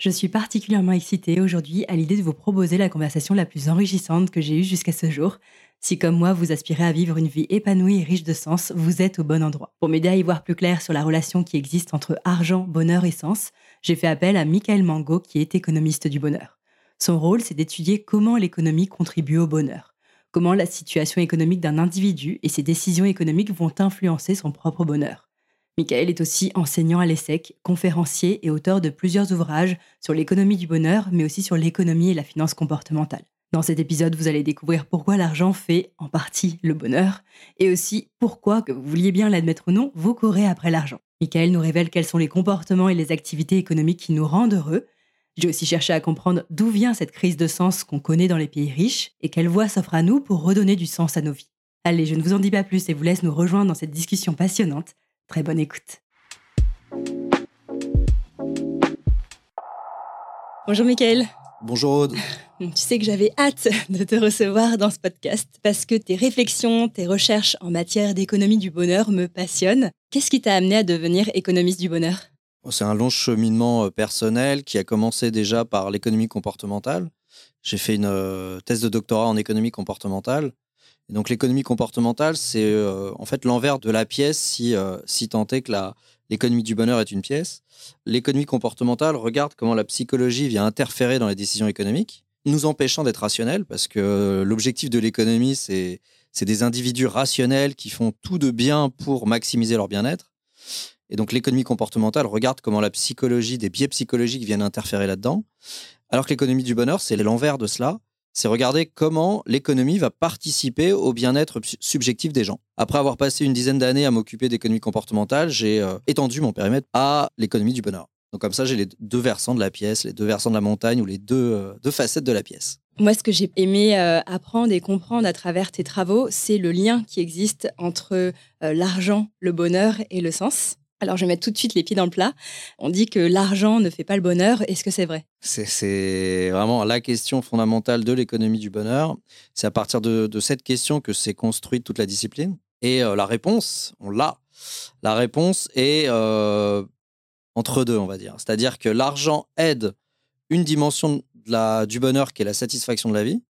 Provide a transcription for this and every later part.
Je suis particulièrement excitée aujourd'hui à l'idée de vous proposer la conversation la plus enrichissante que j'ai eue jusqu'à ce jour. Si comme moi vous aspirez à vivre une vie épanouie et riche de sens, vous êtes au bon endroit. Pour m'aider à y voir plus clair sur la relation qui existe entre argent, bonheur et sens, j'ai fait appel à Michael Mango qui est économiste du bonheur. Son rôle, c'est d'étudier comment l'économie contribue au bonheur, comment la situation économique d'un individu et ses décisions économiques vont influencer son propre bonheur. Michael est aussi enseignant à l'ESSEC, conférencier et auteur de plusieurs ouvrages sur l'économie du bonheur, mais aussi sur l'économie et la finance comportementale. Dans cet épisode, vous allez découvrir pourquoi l'argent fait en partie le bonheur, et aussi pourquoi, que vous vouliez bien l'admettre ou non, vous courez après l'argent. Michael nous révèle quels sont les comportements et les activités économiques qui nous rendent heureux. J'ai aussi cherché à comprendre d'où vient cette crise de sens qu'on connaît dans les pays riches et quelle voie s'offre à nous pour redonner du sens à nos vies. Allez, je ne vous en dis pas plus et vous laisse nous rejoindre dans cette discussion passionnante. Très bonne écoute. Bonjour Michael. Bonjour Aude. Tu sais que j'avais hâte de te recevoir dans ce podcast parce que tes réflexions, tes recherches en matière d'économie du bonheur me passionnent. Qu'est-ce qui t'a amené à devenir économiste du bonheur? C'est un long cheminement euh, personnel qui a commencé déjà par l'économie comportementale. J'ai fait une euh, thèse de doctorat en économie comportementale. Donc l'économie comportementale, c'est euh, en fait l'envers de la pièce si, euh, si tant est que l'économie du bonheur est une pièce. L'économie comportementale regarde comment la psychologie vient interférer dans les décisions économiques, nous empêchant d'être rationnels, parce que l'objectif de l'économie, c'est, c'est des individus rationnels qui font tout de bien pour maximiser leur bien-être. Et donc l'économie comportementale regarde comment la psychologie, des biais psychologiques viennent interférer là-dedans. Alors que l'économie du bonheur, c'est l'envers de cela. C'est regarder comment l'économie va participer au bien-être subjectif des gens. Après avoir passé une dizaine d'années à m'occuper d'économie comportementale, j'ai euh, étendu mon périmètre à l'économie du bonheur. Donc comme ça, j'ai les deux versants de la pièce, les deux versants de la montagne ou les deux, euh, deux facettes de la pièce. Moi, ce que j'ai aimé euh, apprendre et comprendre à travers tes travaux, c'est le lien qui existe entre l'argent, le bonheur et le sens. Alors, je vais mettre tout de suite les pieds dans le plat. On dit que l'argent ne fait pas le bonheur. Est-ce que c'est vrai? C'est- vraiment la question fondamentale de l'économie du bonheur. C'est à partir de, cette question que s'est construite toute la discipline. Et euh, la réponse, on l'a. La réponse est euh, entre deux, on va dire. C'est-à-dire que l'argent aide une dimension du bonheur qui est la satisfaction de la vie.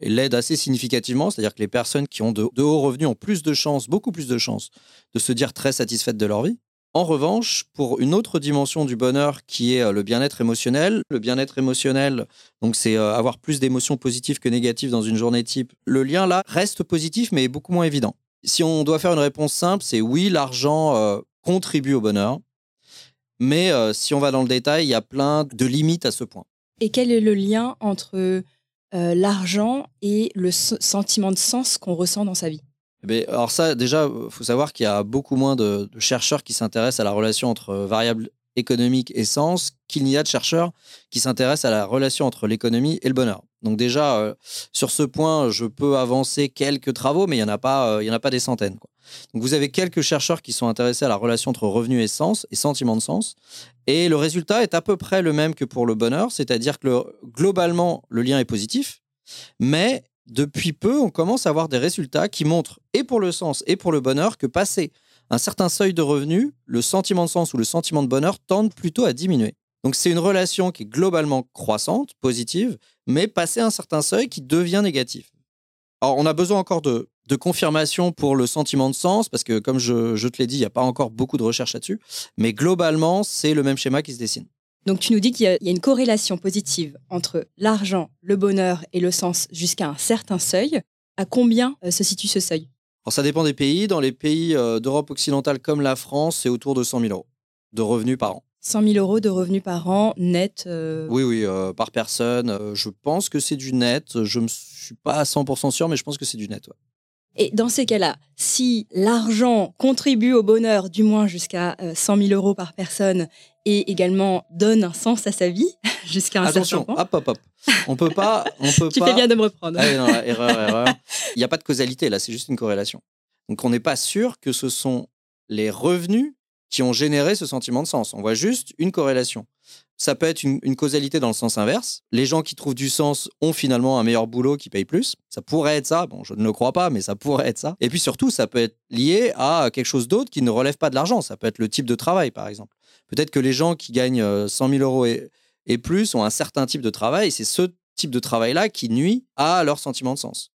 Et l'aide assez significativement, c'est-à-dire que les personnes qui ont de, de hauts revenus ont plus de chances, beaucoup plus de chances, de se dire très satisfaites de leur vie. En revanche, pour une autre dimension du bonheur qui est euh, le bien-être émotionnel, le bien-être émotionnel, donc c'est euh, avoir plus d'émotions positives que négatives dans une journée type, le lien là reste positif mais est beaucoup moins évident. Si on doit faire une réponse simple, c'est oui, l'argent euh, contribue au bonheur, mais si on va dans le détail, il y a plein de limites à ce point. Et quel est le lien entre l'argent et le sentiment de sens qu'on ressent dans sa vie? Eh bien, alors ça, déjà, faut savoir qu'il y a beaucoup moins de, chercheurs qui s'intéressent à la relation entre euh, variables économiques et sens qu'il n'y a de chercheurs qui s'intéressent à la relation entre l'économie et le bonheur. Donc déjà, euh, sur ce point, je peux avancer quelques travaux, mais il n'y en, a pas, euh, en a pas des centaines. Donc vous avez quelques chercheurs qui sont intéressés à la relation entre revenu et sens, et sentiment de sens. Et le résultat est à peu près le même que pour le bonheur, c'est-à-dire que le- globalement, le lien est positif, mais depuis peu, on commence à avoir des résultats qui montrent, et pour le sens et pour le bonheur, que passer un certain seuil de revenu, le sentiment de sens ou le sentiment de bonheur tendent plutôt à diminuer. Donc c'est une relation qui est globalement croissante, positive, mais passer un certain seuil qui devient négatif. Alors on a besoin encore de, de confirmation pour le sentiment de sens, parce que comme je, je te l'ai dit, il n'y a pas encore beaucoup de recherches là-dessus, mais globalement, c'est le même schéma qui se dessine. Donc tu nous dis qu'il y, a- il y a une corrélation positive entre l'argent, le bonheur et le sens jusqu'à un certain seuil. À combien euh, se situe ce seuil? Alors ça dépend des pays. Dans les pays euh, d'Europe occidentale comme la France, c'est autour de 100 000 euros de revenus par an. 100 000 euros de revenus par an net. euh, Oui, oui, par personne. Je pense que c'est du net. Je ne suis pas à 100% sûr, mais je pense que c'est du net. ouais. Et dans ces cas-là, si l'argent contribue au bonheur, du moins jusqu'à euh, 100 000 euros par personne, et également donne un sens à sa vie, jusqu'à un Attention, certain point. hop, hop, hop. On peut pas, on peut Tu pas. fais bien de me reprendre. Ah non, erreur, erreur. Il n'y a pas de causalité là, c'est juste une corrélation. Donc on n'est pas sûr que ce sont les revenus qui ont généré ce sentiment de sens. On voit juste une corrélation. Ça peut être une, causalité dans le sens inverse. Les gens qui trouvent du sens ont finalement un meilleur boulot qui paye plus. Ça pourrait être ça. Bon, je ne le crois pas, mais ça pourrait être ça. Et puis surtout, ça peut être lié à quelque chose d'autre qui ne relève pas de l'argent. Ça peut être le type de travail, par exemple. Peut-être que les gens qui gagnent euh, 100 000 euros et, et plus ont un certain type de travail. C'est ce type de travail-là qui nuit à leur sentiment de sens.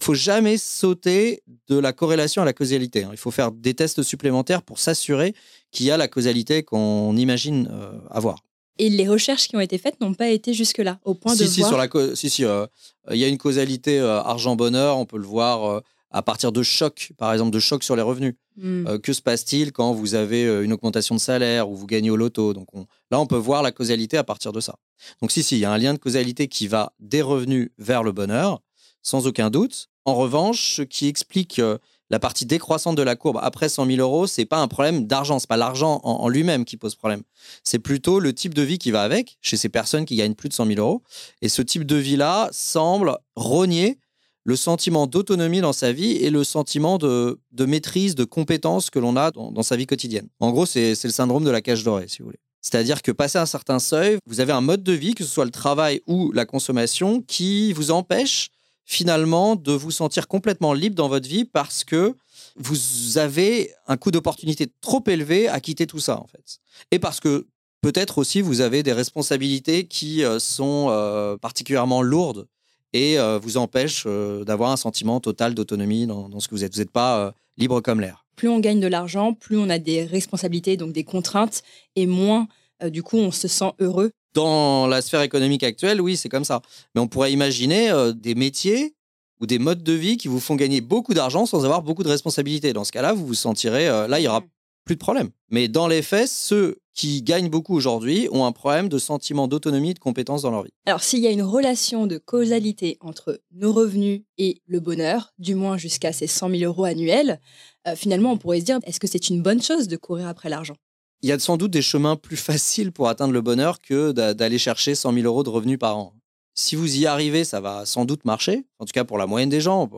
Il faut jamais sauter de la corrélation à la causalité. hein. Il faut faire des tests supplémentaires pour s'assurer qu'il y a la causalité qu'on imagine euh, avoir. Et les recherches qui ont été faites n'ont pas été jusque-là, au point de Si, si, voir. sur la si, si, euh, il y a une causalité euh, argent-bonheur, on peut le voir euh, à partir de chocs, par exemple de chocs sur les revenus. Hmm. Euh, que se passe-t-il quand vous avez euh, une augmentation de salaire ou vous gagnez au loto? Donc on- là, on peut voir la causalité à partir de ça. Donc si, si, il y a un lien de causalité qui va des revenus vers le bonheur, sans aucun doute. En revanche, ce qui explique euh, la partie décroissante de la courbe après 100 000 euros, c'est pas un problème d'argent, c'est pas l'argent en, lui-même qui pose problème. C'est plutôt le type de vie qui va avec, chez ces personnes qui gagnent plus de 100 000 euros. Et ce type de vie-là semble rogner le sentiment d'autonomie dans sa vie et le sentiment de, de maîtrise, de compétence que l'on a dans, dans sa vie quotidienne. En gros, c'est c'est le syndrome de la cage dorée, si vous voulez. C'est-à-dire que passé un certain seuil, vous avez un mode de vie, que ce soit le travail ou la consommation, qui vous empêche finalement de vous sentir complètement libre dans votre vie parce que vous avez un coût d'opportunité trop élevé à quitter tout ça, en fait. Et parce que peut-être aussi vous avez des responsabilités qui euh, sont euh, particulièrement lourdes et euh, vous empêchent d'avoir un sentiment total d'autonomie dans, dans ce que vous êtes. Vous n'êtes pas libre comme l'air. Plus on gagne de l'argent, plus on a des responsabilités, donc des contraintes, et moins, du coup, on se sent heureux. Dans la sphère économique actuelle, oui, c'est comme ça. Mais on pourrait imaginer euh, des métiers ou des modes de vie qui vous font gagner beaucoup d'argent sans avoir beaucoup de responsabilités. Dans ce cas-là, vous vous sentirez, euh, là, il y aura plus de problème. Mais dans les faits, ceux qui gagnent beaucoup aujourd'hui ont un problème de sentiment d'autonomie et de compétence dans leur vie. Alors, s'il y a une relation de causalité entre nos revenus et le bonheur, du moins jusqu'à ces 100 000 euros annuels, euh, finalement, on pourrait se dire, est-ce que c'est une bonne chose de courir après l'argent? Il y a sans doute des chemins plus faciles pour atteindre le bonheur que d'a- d'aller chercher 100 000 euros de revenus par an. Si vous y arrivez, ça va sans doute marcher, en tout cas pour la moyenne des gens.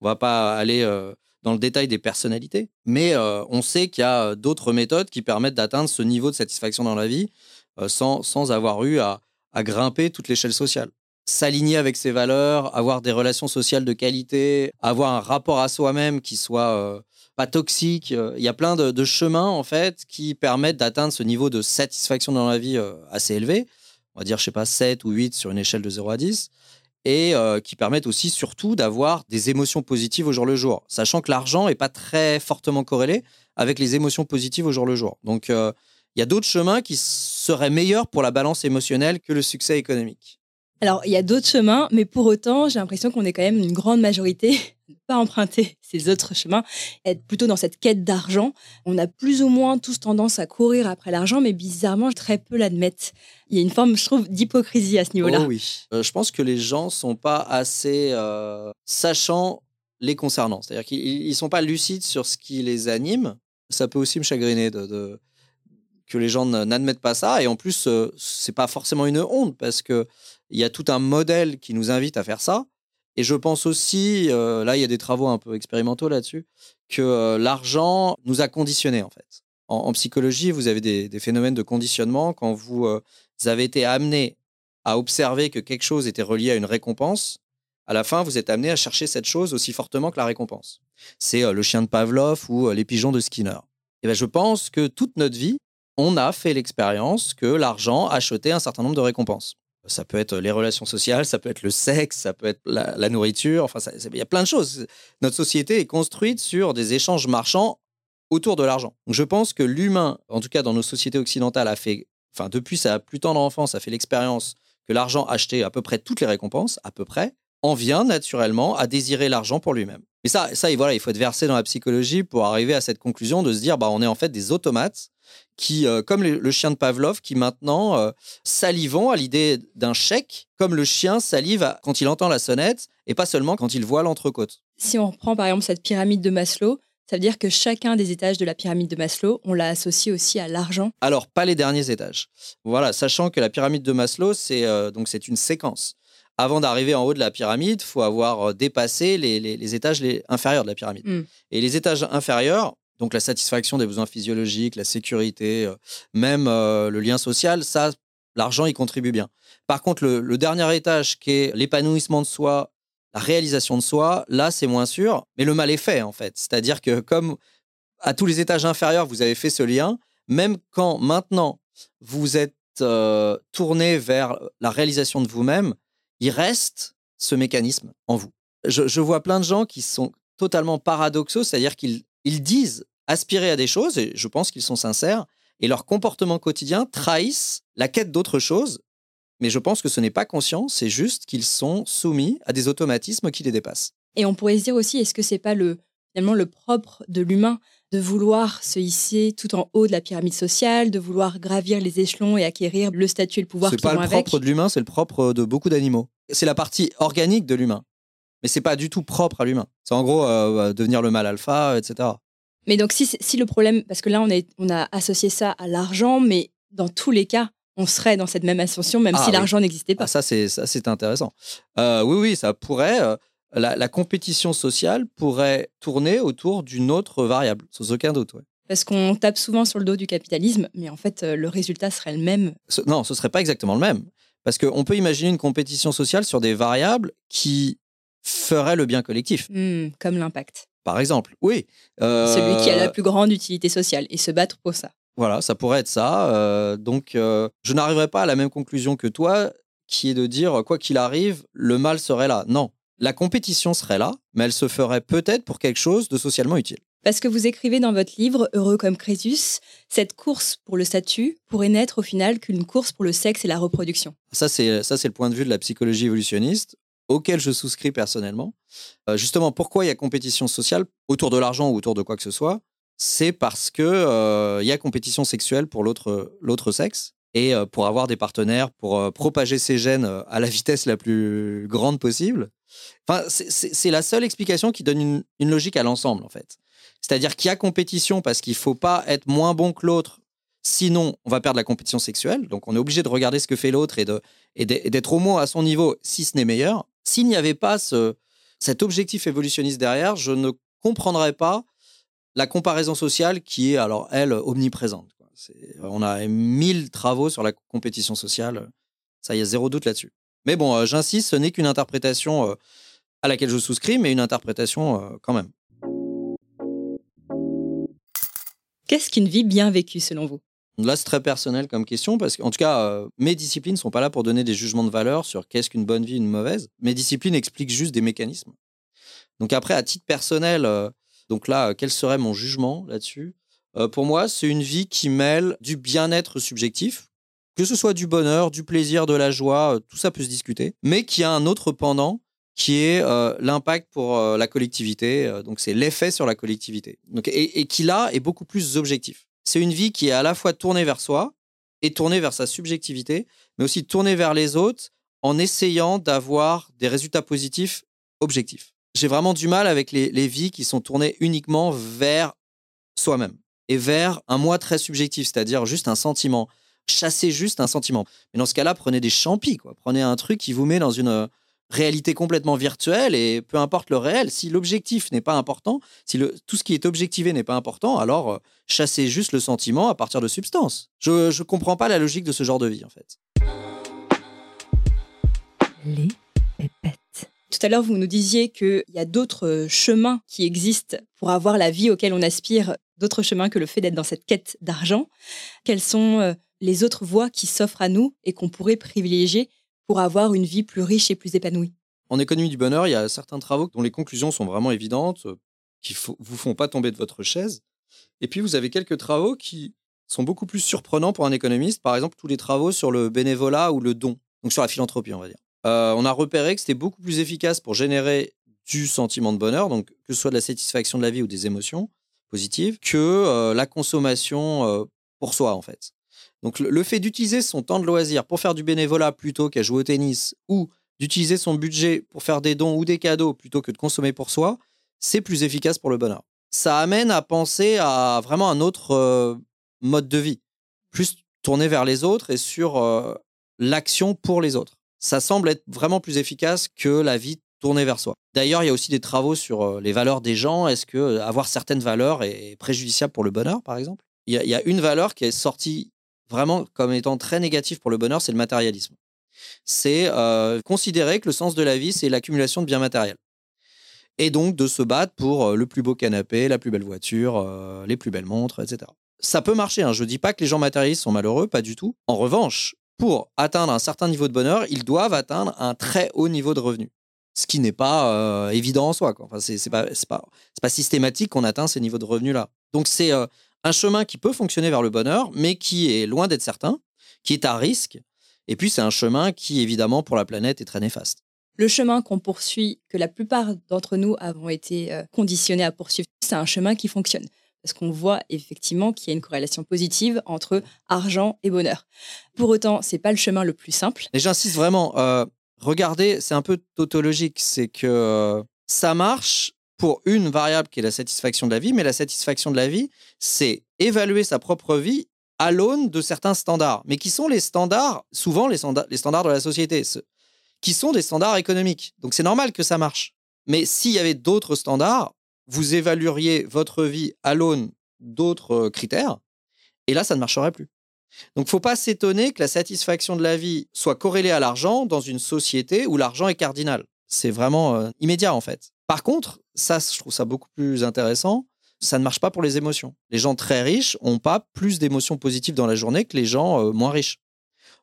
On va pas aller euh, dans le détail des personnalités, mais euh, on sait qu'il y a euh, d'autres méthodes qui permettent d'atteindre ce niveau de satisfaction dans la vie sans, sans avoir eu à, à grimper toute l'échelle sociale. S'aligner avec ses valeurs, avoir des relations sociales de qualité, avoir un rapport à soi-même qui soit pas toxique. Euh, Il y a plein de, chemins en fait qui permettent d'atteindre ce niveau de satisfaction dans la vie euh, assez élevé. On va dire, je sais pas, 7 ou 8 sur une échelle de 0 à 10 et euh, qui permettent aussi surtout d'avoir des émotions positives au jour le jour, sachant que l'argent n'est pas très fortement corrélé avec les émotions positives au jour le jour. Donc il y a d'autres chemins qui seraient meilleurs pour la balance émotionnelle que le succès économique. Alors, il y a d'autres chemins, mais pour autant, j'ai l'impression qu'on est quand même une grande majorité pas emprunter ces autres chemins, être plutôt dans cette quête d'argent. On a plus ou moins tous tendance à courir après l'argent, mais bizarrement, très peu l'admettent. Il y a une forme, je trouve, d'hypocrisie à ce niveau-là. Oh oui. Euh, je pense que les gens sont pas assez euh, sachants les concernant. C'est-à-dire qu'ils ne sont pas lucides sur ce qui les anime. Ça peut aussi me chagriner que les gens n'admettent pas ça. Et en plus, euh, c'est pas forcément une honte parce que il y a tout un modèle qui nous invite à faire ça. Et je pense aussi, euh, là, il y a des travaux un peu expérimentaux là-dessus, que euh, l'argent nous a conditionnés en fait. En, psychologie, vous avez des, phénomènes de conditionnement quand vous, euh, vous avez été amené à observer que quelque chose était relié à une récompense. À la fin, vous êtes amené à chercher cette chose aussi fortement que la récompense. C'est euh, le chien de Pavlov ou euh, les pigeons de Skinner. Et ben, je pense que toute notre vie, on a fait l'expérience que l'argent achetait un certain nombre de récompenses. Ça peut être les relations sociales, ça peut être le sexe, ça peut être la, nourriture, enfin, il y a plein de choses. Notre société est construite sur des échanges marchands autour de l'argent. Je pense que l'humain, en tout cas dans nos sociétés occidentales, a fait, enfin, depuis sa plus tendre enfance, a fait l'expérience que l'argent achetait à peu près toutes les récompenses, à peu près. en vient naturellement à désirer l'argent pour lui-même. Mais ça, ça, voilà, il faut être versé dans la psychologie pour arriver à cette conclusion de se dire, bah, on est en fait des automates qui, euh, comme le, chien de Pavlov, qui maintenant euh, salivons à l'idée d'un chèque, comme le chien salive quand il entend la sonnette et pas seulement quand il voit l'entrecôte. Si on reprend par exemple cette pyramide de Maslow, ça veut dire que chacun des étages de la pyramide de Maslow, on l'a associé aussi à l'argent. Alors, pas les derniers étages. Voilà, sachant que la pyramide de Maslow, c'est euh, donc c'est une séquence. Avant d'arriver en haut de la pyramide, il faut avoir dépassé les, étages les inférieurs de la pyramide. Hmm. Et les étages inférieurs, donc la satisfaction des besoins physiologiques, la sécurité, euh, même euh, le lien social, ça, l'argent y contribue bien. Par contre, le, dernier étage qui est l'épanouissement de soi, la réalisation de soi, là, c'est moins sûr, mais le mal est fait en fait. C'est-à-dire que comme à tous les étages inférieurs, vous avez fait ce lien, même quand maintenant vous êtes euh, tourné vers la réalisation de vous-même, il reste ce mécanisme en vous. Je, vois plein de gens qui sont totalement paradoxaux, c'est-à-dire qu'ils ils disent aspirer à des choses, et je pense qu'ils sont sincères, et leur comportement quotidien trahissent la quête d'autre chose, mais je pense que ce n'est pas conscient, c'est juste qu'ils sont soumis à des automatismes qui les dépassent. Et on pourrait se dire aussi, est-ce que c'est pas le finalement le propre de l'humain de vouloir se hisser tout en haut de la pyramide sociale, de vouloir gravir les échelons et acquérir le statut et le pouvoir. C'est pas le propre de l'humain, c'est le propre de beaucoup d'animaux. C'est la partie organique de l'humain mais c'est pas du tout propre à l'humain. C'est en gros euh, devenir le mal alpha, etc. Mais donc si, si le problème, parce que là on, est, on a associé ça à l'argent, mais dans tous les cas, on serait dans cette même ascension, même ah si l'argent n'existait pas. Ah, ça c'est ça c'est intéressant. Euh, oui oui, ça pourrait. Euh, la, compétition sociale pourrait tourner autour d'une autre variable, sans aucun doute. Parce qu'on tape souvent sur le dos du capitalisme, mais en fait, le résultat serait le même. non, ce serait pas exactement le même. Parce qu'on peut imaginer une compétition sociale sur des variables qui ferait le bien collectif. Hmm, comme l'impact. Par exemple, oui. Celui qui a la euh, plus grande utilité sociale et se battre pour ça. Voilà, ça pourrait être ça. Euh, donc, euh, je n'arriverai pas à la même conclusion que toi, qui est de dire, quoi qu'il arrive, le mal serait là. Non, la compétition serait là, mais elle se ferait peut-être pour quelque chose de socialement utile. Parce que vous écrivez dans votre livre Heureux comme Crésus, cette course pour le statut pourrait n'être au final qu'une course pour le sexe et la reproduction. Ça, c'est ça, c'est le point de vue de la psychologie évolutionniste auquel je souscris personnellement. Euh, justement, pourquoi il y a compétition sociale autour de l'argent ou autour de quoi que ce soit? C'est parce que euh, y a compétition sexuelle pour l'autre l'autre sexe et euh, pour avoir des partenaires, pour propager ses gènes à la vitesse la plus grande possible. C'est la seule explication qui donne une, une logique à l'ensemble, en fait. C'est-à-dire qu'il y a compétition parce qu'il ne faut pas être moins bon que l'autre Sinon, on va perdre la compétition sexuelle. Donc, on est obligé de regarder ce que fait l'autre et d'être au moins à son niveau, si ce n'est meilleur. S'il n'y avait pas cet objectif évolutionniste derrière, je ne comprendrais pas la comparaison sociale qui est, alors, elle, omniprésente. On a mille travaux sur la compétition sociale. Ça, il y a zéro doute là-dessus. Mais bon, euh, j'insiste, ce n'est qu'une interprétation euh, à laquelle je souscris, mais une interprétation euh, quand même. Qu'est-ce qu'une vie bien vécue selon vous? Là, c'est très personnel comme question parce qu'en tout cas, euh, mes disciplines ne sont pas là pour donner des jugements de valeur sur qu'est-ce qu'une bonne vie, une mauvaise. Mes disciplines expliquent juste des mécanismes. Donc après, à titre personnel, euh, donc là, quel serait mon jugement là-dessus? Euh, Pour moi, c'est une vie qui mêle du bien-être subjectif, que ce soit du bonheur, du plaisir, de la joie, tout ça peut se discuter, mais qui a un autre pendant qui est l'impact pour la collectivité. donc c'est l'effet sur la collectivité. Donc, et qui là est beaucoup plus objectif c'est une vie qui est à la fois tournée vers soi et tournée vers sa subjectivité, mais aussi tournée vers les autres en essayant d'avoir des résultats positifs objectifs. J'ai vraiment du mal avec les, vies qui sont tournées uniquement vers soi-même et vers un moi très subjectif, c'est-à-dire juste un sentiment. Chasser juste un sentiment. Mais dans ce cas-là, prenez des champis, quoi. Prenez un truc qui vous met dans une, réalité complètement virtuelle et peu importe le réel, si l'objectif n'est pas important, si le, tout ce qui est objectivé n'est pas important, alors euh, chassez juste le sentiment à partir de substances. Je ne comprends pas la logique de ce genre de vie en fait. Les pépettes. Tout à l'heure, vous nous disiez qu'il y a d'autres euh, chemins qui existent pour avoir la vie auquel on aspire, d'autres chemins que le fait d'être dans cette quête d'argent. Quelles sont euh, les autres voies qui s'offrent à nous et qu'on pourrait privilégier pour avoir une vie plus riche et plus épanouie. En économie du bonheur, il y a certains travaux dont les conclusions sont vraiment évidentes, euh, qui ne vous font pas tomber de votre chaise. Et puis, vous avez quelques travaux qui sont beaucoup plus surprenants pour un économiste. Par exemple, tous les travaux sur le bénévolat ou le don, donc sur la philanthropie, on va dire. euh, on a repéré que c'était beaucoup plus efficace pour générer du sentiment de bonheur, donc que ce soit de la satisfaction de la vie ou des émotions positives, que euh, la consommation pour soi, en fait. Donc le, fait d'utiliser son temps de loisir pour faire du bénévolat plutôt qu'à jouer au tennis, ou d'utiliser son budget pour faire des dons ou des cadeaux plutôt que de consommer pour soi, c'est plus efficace pour le bonheur. Ça amène à penser à vraiment un autre euh, mode de vie, plus tourné vers les autres et sur euh, l'action pour les autres. Ça semble être vraiment plus efficace que la vie tournée vers soi. D'ailleurs, il y a aussi des travaux sur euh, les valeurs des gens. Est-ce que avoir certaines valeurs est préjudiciable pour le bonheur, par exemple? Il y a une valeur qui est sortie vraiment comme étant très négative pour le bonheur, c'est le matérialisme. C'est euh, considérer que le sens de la vie, c'est l'accumulation de biens matériels. Et donc de se battre pour euh, le plus beau canapé, la plus belle voiture, euh, les plus belles montres, etc. Ça peut marcher, hein. je ne dis pas que les gens matérialistes sont malheureux, pas du tout. En revanche, pour atteindre un certain niveau de bonheur, ils doivent atteindre un très haut niveau de revenu. Ce qui n'est pas évident en soi. Quoi. Enfin, c'est pas, pas, systématique qu'on atteint ces niveaux de revenus-là. Donc c'est un chemin qui peut fonctionner vers le bonheur, mais qui est loin d'être certain, qui est à risque. Et puis c'est un chemin qui, évidemment, pour la planète, est très néfaste. Le chemin qu'on poursuit, que la plupart d'entre nous avons été euh, conditionnés à poursuivre, c'est un chemin qui fonctionne. Parce qu'on voit effectivement qu'il y a une corrélation positive entre argent et bonheur. Pour autant, c'est pas le chemin le plus simple. Et j'insiste vraiment, euh, regardez, c'est un peu tautologique, c'est que euh, ça marche pour une variable qui est la satisfaction de la vie, mais la satisfaction de la vie, c'est évaluer sa propre vie à l'aune de certains standards, mais qui sont les standards, souvent les, standards- les standards de la société, qui sont des standards économiques. Donc c'est normal que ça marche. Mais s'il y avait d'autres standards, vous évalueriez votre vie à l'aune d'autres euh, critères, et là, ça ne marcherait plus. Donc, faut pas s'étonner que la satisfaction de la vie soit corrélée à l'argent dans une société où l'argent est cardinal. C'est vraiment euh, immédiat, en fait. Par contre, ça, je trouve ça beaucoup plus intéressant. Ça ne marche pas pour les émotions. Les gens très riches n'ont pas plus d'émotions positives dans la journée que les gens euh, moins riches.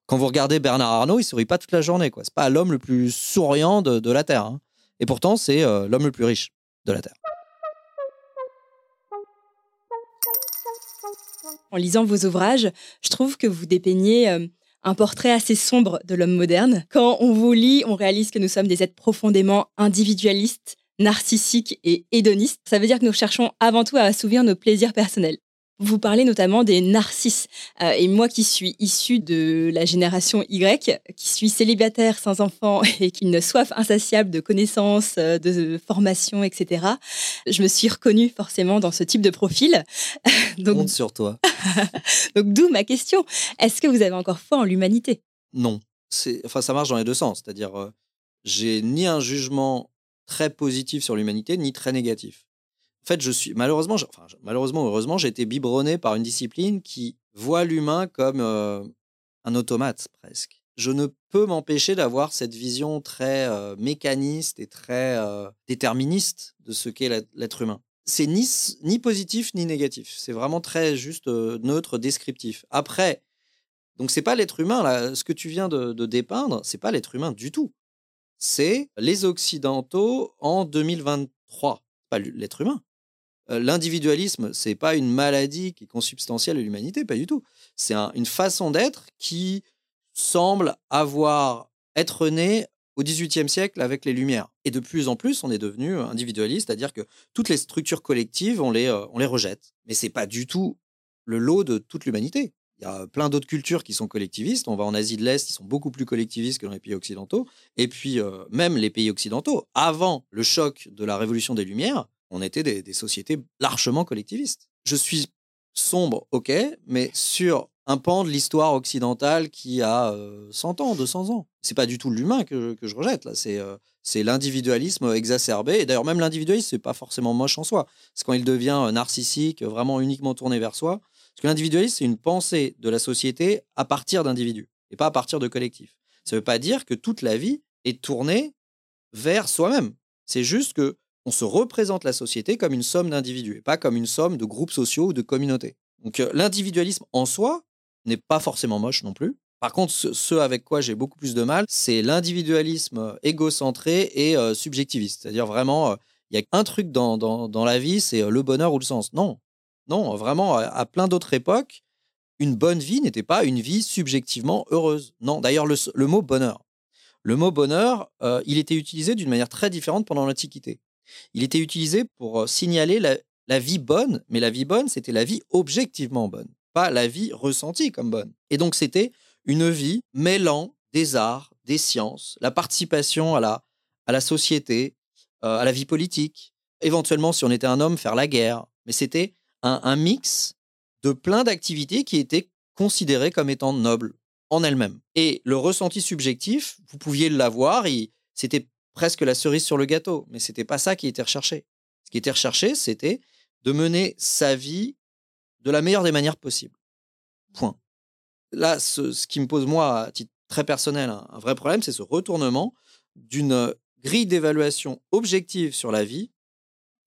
Quand vous regardez Bernard Arnault, il sourit pas toute la journée. Ce n'est pas l'homme le plus souriant de, de la Terre. hein. Et pourtant, c'est euh, l'homme le plus riche de la Terre. En lisant vos ouvrages, je trouve que vous dépeignez euh, un portrait assez sombre de l'homme moderne. Quand on vous lit, on réalise que nous sommes des êtres profondément individualistes, narcissiques et hédonistes. Ça veut dire que nous cherchons avant tout à assouvir nos plaisirs personnels. Vous parlez notamment des narcisses. Euh, et moi qui suis issue de la génération Y, qui suis célibataire sans enfant et qui a une soif insatiable de connaissances, euh, de formation, etc., je me suis reconnue forcément dans ce type de profil. Donc, Honte sur toi. donc d'où ma question. Est-ce que vous avez encore foi en l'humanité? Non. Enfin, ça marche dans les deux sens. C'est-à-dire, euh, j'ai ni un jugement très positif sur l'humanité, ni très négatif. En fait, je suis malheureusement, malheureusement, heureusement, j'ai été biberonné par une discipline qui voit l'humain comme euh, un automate presque. Je ne peux m'empêcher d'avoir cette vision très euh, mécaniste et très euh, déterministe de ce qu'est l'être- humain. C'est ni, positif ni négatif. C'est vraiment très juste neutre, descriptif. Après, donc c'est pas l'être humain là. Ce que tu viens de, de dépeindre, c'est pas l'être humain du tout. C'est les occidentaux en 2023, pas l'être humain. Euh, L'individualisme, c'est pas une maladie qui est consubstantielle à l'humanité, pas du tout. C'est un- une façon d'être qui semble avoir être né au XVIIIe siècle avec les Lumières. Et de plus en plus, on est devenu individualiste, c'est-à-dire que toutes les structures collectives, on les, euh, on les rejette. Mais c'est pas du tout le lot de toute l'humanité. Il y a plein d'autres cultures qui sont collectivistes. On va en Asie de l'Est, ils sont beaucoup plus collectivistes que dans les pays occidentaux. Et puis, euh, même les pays occidentaux, avant le choc de la révolution des Lumières, on était des, sociétés largement collectivistes. Je suis sombre, ok, mais sur un pan de l'histoire occidentale qui a euh, 100 ans, 200 ans. C'est pas du tout l'humain que, je rejette, là. C'est euh, c'est l'individualisme exacerbé. Et d'ailleurs, même l'individualisme, c'est pas forcément moche en soi. C'est quand il devient euh, narcissique, vraiment uniquement tourné vers soi. Parce que l'individualisme, c'est une pensée de la société à partir d'individus et pas à partir de collectifs. Ça veut pas dire que toute la vie est tournée vers soi-même. C'est juste que on se représente la société comme une somme d'individus et pas comme une somme de groupes sociaux ou de communautés. Donc euh, l'individualisme en soi n'est pas forcément moche non plus. Par contre, ce, avec quoi j'ai beaucoup plus de mal, c'est l'individualisme euh, égocentré et euh, subjectiviste. C'est-à-dire vraiment, il y a un truc dans, dans, la vie, c'est le bonheur ou le sens. Non, non, vraiment, à, plein d'autres époques, une bonne vie n'était pas une vie subjectivement heureuse. Non, d'ailleurs, le, mot bonheur. Le mot bonheur, euh, il était utilisé d'une manière très différente pendant l'Antiquité. Il était utilisé pour euh, signaler la, la vie bonne, mais la vie bonne, c'était la vie objectivement bonne, pas la vie ressentie comme bonne. Et donc, c'était une vie mêlant des arts, des sciences, la participation à la, à la société, euh, à la vie politique, éventuellement, si on était un homme, faire la guerre. Mais c'était un, un mix de plein d'activités qui étaient considérées comme étant nobles en elles-mêmes. Et le ressenti subjectif, vous pouviez l'avoir, c'était presque la cerise sur le gâteau, mais c'était pas ça qui était recherché. Ce qui était recherché, c'était de mener sa vie de la meilleure des manières possibles. Point. Là, ce, qui me pose, moi, à titre très personnel, un, un vrai problème, c'est ce retournement d'une grille d'évaluation objective sur la vie,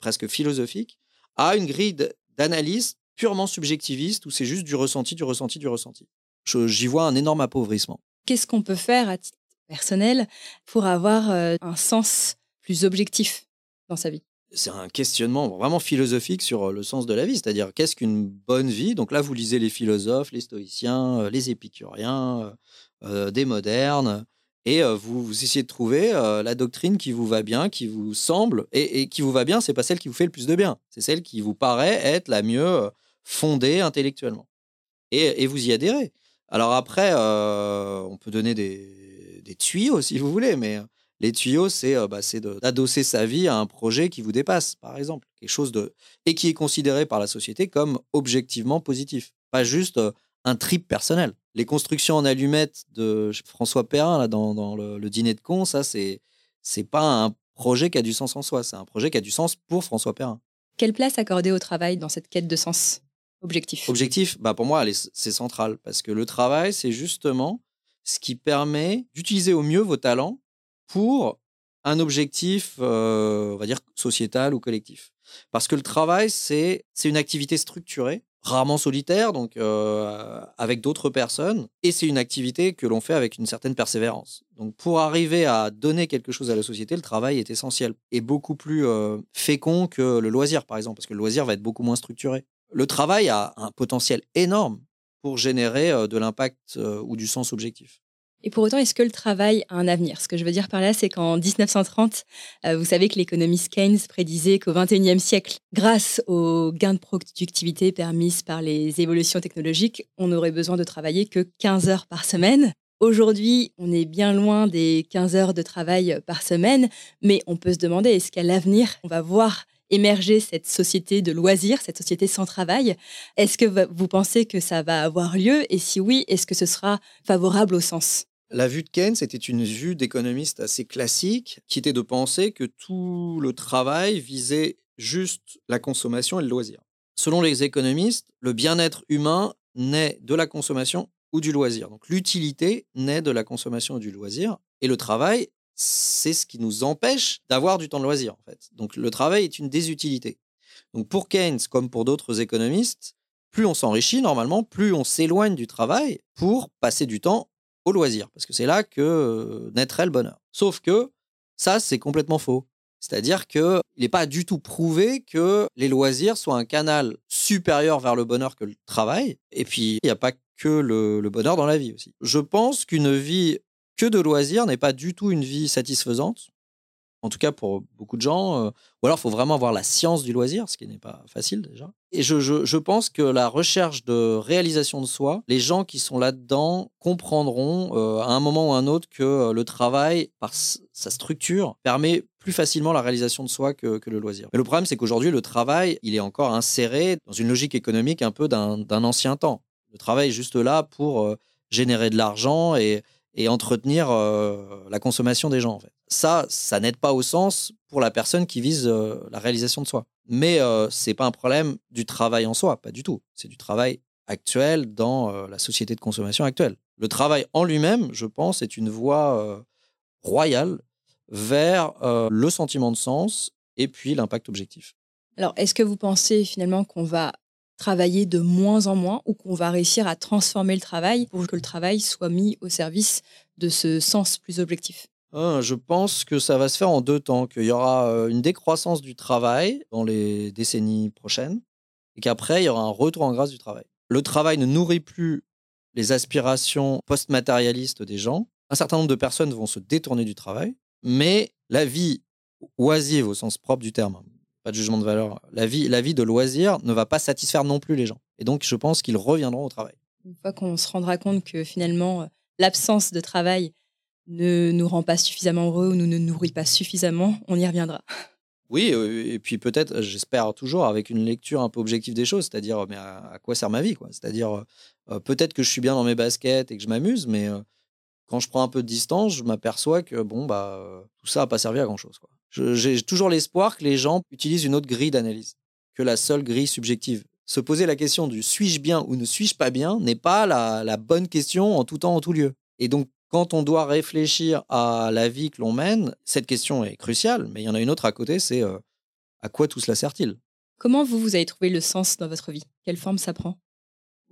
presque philosophique, à une grille d'analyse purement subjectiviste où c'est juste du ressenti, du ressenti, du ressenti? J'y vois un énorme appauvrissement. Qu'est-ce qu'on peut faire à titre personnel pour avoir euh, un sens plus objectif dans sa vie? C'est un questionnement vraiment philosophique sur euh, le sens de la vie, c'est-à-dire qu'est-ce qu'une bonne vie? Donc là, vous lisez les philosophes, les stoïciens, euh, les épicuriens, euh, des modernes, et euh, vous, vous essayez de trouver euh, la doctrine qui vous va bien, qui vous semble, et, qui vous va bien, c'est pas celle qui vous fait le plus de bien, c'est celle qui vous paraît être la mieux euh, fondée intellectuellement. Et, vous y adhérez. Alors après, on peut donner des, tuyaux si vous voulez, mais les tuyaux, c'est bah, d'adosser sa vie à un projet qui vous dépasse, par exemple, de et qui est considéré par la société comme objectivement positif, pas juste un trip personnel. Les constructions en allumettes de François Perrin là, dans, dans le, le dîner de con, ça c'est c'est pas un projet qui a du sens en soi, c'est un projet qui a du sens pour François Perrin. Quelle place accorder au travail dans cette quête de sens objectif? Objectif, bah pour moi, c'est central parce que le travail, c'est justement ce qui permet d'utiliser au mieux vos talents pour un objectif, euh, on va dire, sociétal ou collectif. Parce que le travail, c'est une activité structurée, rarement solitaire, donc euh, avec d'autres personnes, et c'est une activité que l'on fait avec une certaine persévérance. Donc pour arriver à donner quelque chose à la société, le travail est essentiel et beaucoup plus euh, fécond que le loisir, par exemple, parce que le loisir va être beaucoup moins structuré. Le travail a un potentiel énorme pour générer euh, de l'impact euh, ou du sens objectif. Et pour autant, est-ce que le travail a un avenir? Ce que je veux dire par là, c'est qu'en 1930, euh, vous savez que l'économiste Keynes prédisait qu'au XXIe siècle, grâce aux gains de productivité permis par les évolutions technologiques, on n'aurait besoin de travailler que 15 heures par semaine. Aujourd'hui, on est bien loin des 15 heures de travail par semaine, mais on peut se demander, est-ce qu'à l'avenir, on va voir émerger cette société de loisirs, cette société sans travail? Est-ce que vous pensez que ça va avoir lieu? Et si oui, est-ce que ce sera favorable au sens? La vue de Keynes était une vue d'économiste assez classique, qui était de penser que tout le travail visait juste la consommation et le loisir. Selon les économistes, le bien-être humain naît de la consommation ou du loisir. Donc l'utilité naît de la consommation et du loisir, et le travail, c'est ce qui nous empêche d'avoir du temps de loisir, en fait. Donc le travail est une désutilité. Donc pour Keynes, comme pour d'autres économistes, plus on s'enrichit normalement, plus on s'éloigne du travail pour passer du temps au loisir, parce que c'est là que euh, naîtrait le bonheur. Sauf que ça, c'est complètement faux. C'est-à-dire qu'il n'est pas du tout prouvé que les loisirs soient un canal supérieur vers le bonheur que le travail. Et puis, il n'y a pas que le, le bonheur dans la vie aussi. Je pense qu'une vie que de loisirs n'est pas du tout une vie satisfaisante. En tout cas, pour beaucoup de gens. euh, ou alors, il faut vraiment avoir la science du loisir, ce qui n'est pas facile déjà. Et je, pense que la recherche de réalisation de soi, les gens qui sont là-dedans comprendront euh, à un moment ou à un autre que euh, le travail, par sa structure, permet plus facilement la réalisation de soi que, le loisir. Mais le problème, c'est qu'aujourd'hui, le travail, il est encore inséré dans une logique économique un peu d'un ancien temps. Le travail est juste là pour générer de l'argent et, et entretenir euh, la consommation des gens. Ça, ça n'aide pas au sens pour la personne qui vise euh, la réalisation de soi. Mais euh, c'est pas un problème du travail en soi, pas du tout. C'est du travail actuel dans la société de consommation actuelle. Le travail en lui-même, je pense, est une voie royale vers le sentiment de sens et puis l'impact objectif. Alors, est-ce que vous pensez finalement qu'on va travailler de moins en moins ou qu'on va réussir à transformer le travail pour que le travail soit mis au service de ce sens plus objectif Ah, je pense que ça va se faire en deux temps, qu'il y aura euh, une décroissance du travail dans les décennies prochaines, et qu'après, il y aura un retour en grâce du travail. Le travail ne nourrit plus les aspirations post-matérialistes des gens, un certain nombre de personnes vont se détourner du travail, mais la vie oisive au sens propre du terme, pas de jugement de valeur, la vie, la vie de loisir ne va pas satisfaire non plus les gens. Et donc, je pense qu'ils reviendront au travail. Une fois qu'on se rendra compte que finalement, euh, l'absence de travail ne nous rend pas suffisamment heureux ou nous ne nourrit pas suffisamment, on y reviendra. Oui, euh, et puis peut-être, j'espère toujours, avec une lecture un peu objective des choses, c'est-à-dire, mais à, quoi sert ma vie quoi? C'est-à-dire, euh, peut-être que je suis bien dans mes baskets et que je m'amuse, mais quand je prends un peu de distance, je m'aperçois que bon, bah, tout ça n'a pas servi à grand-chose. J'ai toujours l'espoir que les gens utilisent une autre grille d'analyse que la seule grille subjective. Se poser la question du suis-je bien ou ne suis-je pas bien n'est pas la, bonne question en tout temps, en tout lieu. Et donc, quand on doit réfléchir à la vie que l'on mène, cette question est cruciale, mais il y en a une autre à côté, c'est euh, à quoi tout cela sert-il? Comment vous, vous avez trouvé le sens dans votre vie? Quelle forme ça prend?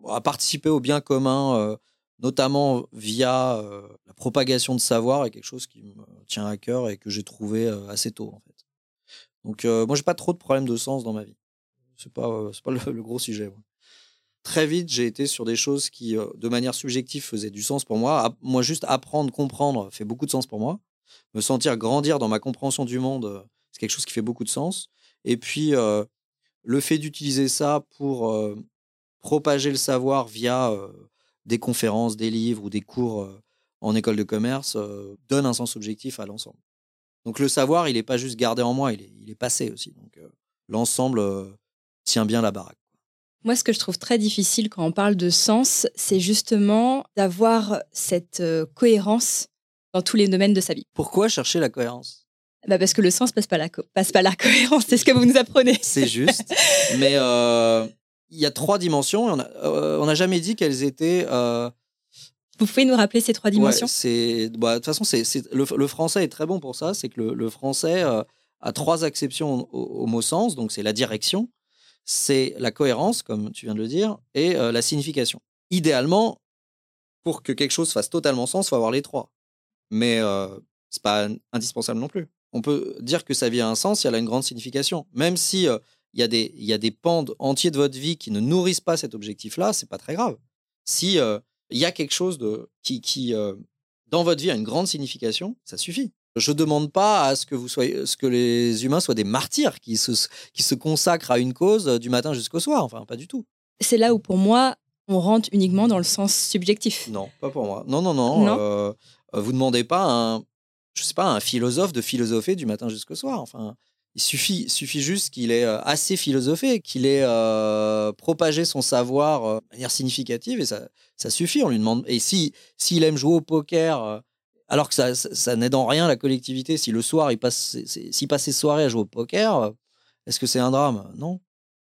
À participer au bien commun, euh, notamment via euh, la propagation de savoir, est quelque chose qui me tient à cœur et que j'ai trouvé assez tôt, en fait. Donc, moi, j'ai pas trop de problèmes de sens dans ma vie. C'est pas, c'est pas le, gros sujet. Très vite, j'ai été sur des choses qui, de manière subjective, faisaient du sens pour moi. Moi, juste apprendre, comprendre, fait beaucoup de sens pour moi. Me sentir grandir dans ma compréhension du monde, c'est quelque chose qui fait beaucoup de sens. Et puis, le fait d'utiliser ça pour propager le savoir via des conférences, des livres ou des cours en école de commerce donne un sens objectif à l'ensemble. Donc le savoir, il n'est pas juste gardé en moi, il est, il est passé aussi. Donc l'ensemble tient bien la baraque. Moi, ce que je trouve très difficile quand on parle de sens, c'est justement d'avoir cette cohérence dans tous les domaines de sa vie. Pourquoi chercher la cohérence? Bah Parce que le sens passe pas la, passe pas la cohérence, c'est ce que vous nous apprenez. C'est juste. Mais il y a trois dimensions. on n'a jamais dit qu'elles étaient vous pouvez nous rappeler ces trois dimensions? c'est, bah, De toute façon, c'est, le, français est très bon pour ça. C'est que le, français euh, a trois acceptions au, mot sens. Donc, c'est la direction, c'est la cohérence, comme tu viens de le dire, et euh, la signification. Idéalement, pour que quelque chose fasse totalement sens, il faut avoir les trois. Mais euh, ce n'est pas indispensable non plus. On peut dire que sa vie a un sens si elle a une grande signification. Même si euh, il y, a des, y a des pans entiers de votre vie qui ne nourrissent pas cet objectif-là, c'est pas très grave. Si il y a quelque chose de, qui, qui euh, dans votre vie, a une grande signification, ça suffit. Je ne demande pas à ce que, vous soyez, ce que les humains soient des martyrs qui se, qui se consacrent à une cause du matin jusqu'au soir. Enfin, pas du tout. C'est là où, pour moi, on rentre uniquement dans le sens subjectif. Non, pas pour moi. Non, non, non. non. Euh, vous demandez pas à un, je sais pas, un philosophe de philosopher du matin jusqu'au soir. Enfin, il suffit, suffit juste qu'il ait euh, assez philosophé, qu'il ait euh, propagé son savoir euh, de manière significative et ça, ça suffit. On lui demande. Et si s'il aime jouer au poker, alors que ça, ça, n'aide en rien la collectivité, si le soir il passe, s'il passe ses soirées à jouer au poker, est-ce que c'est un drame? Non.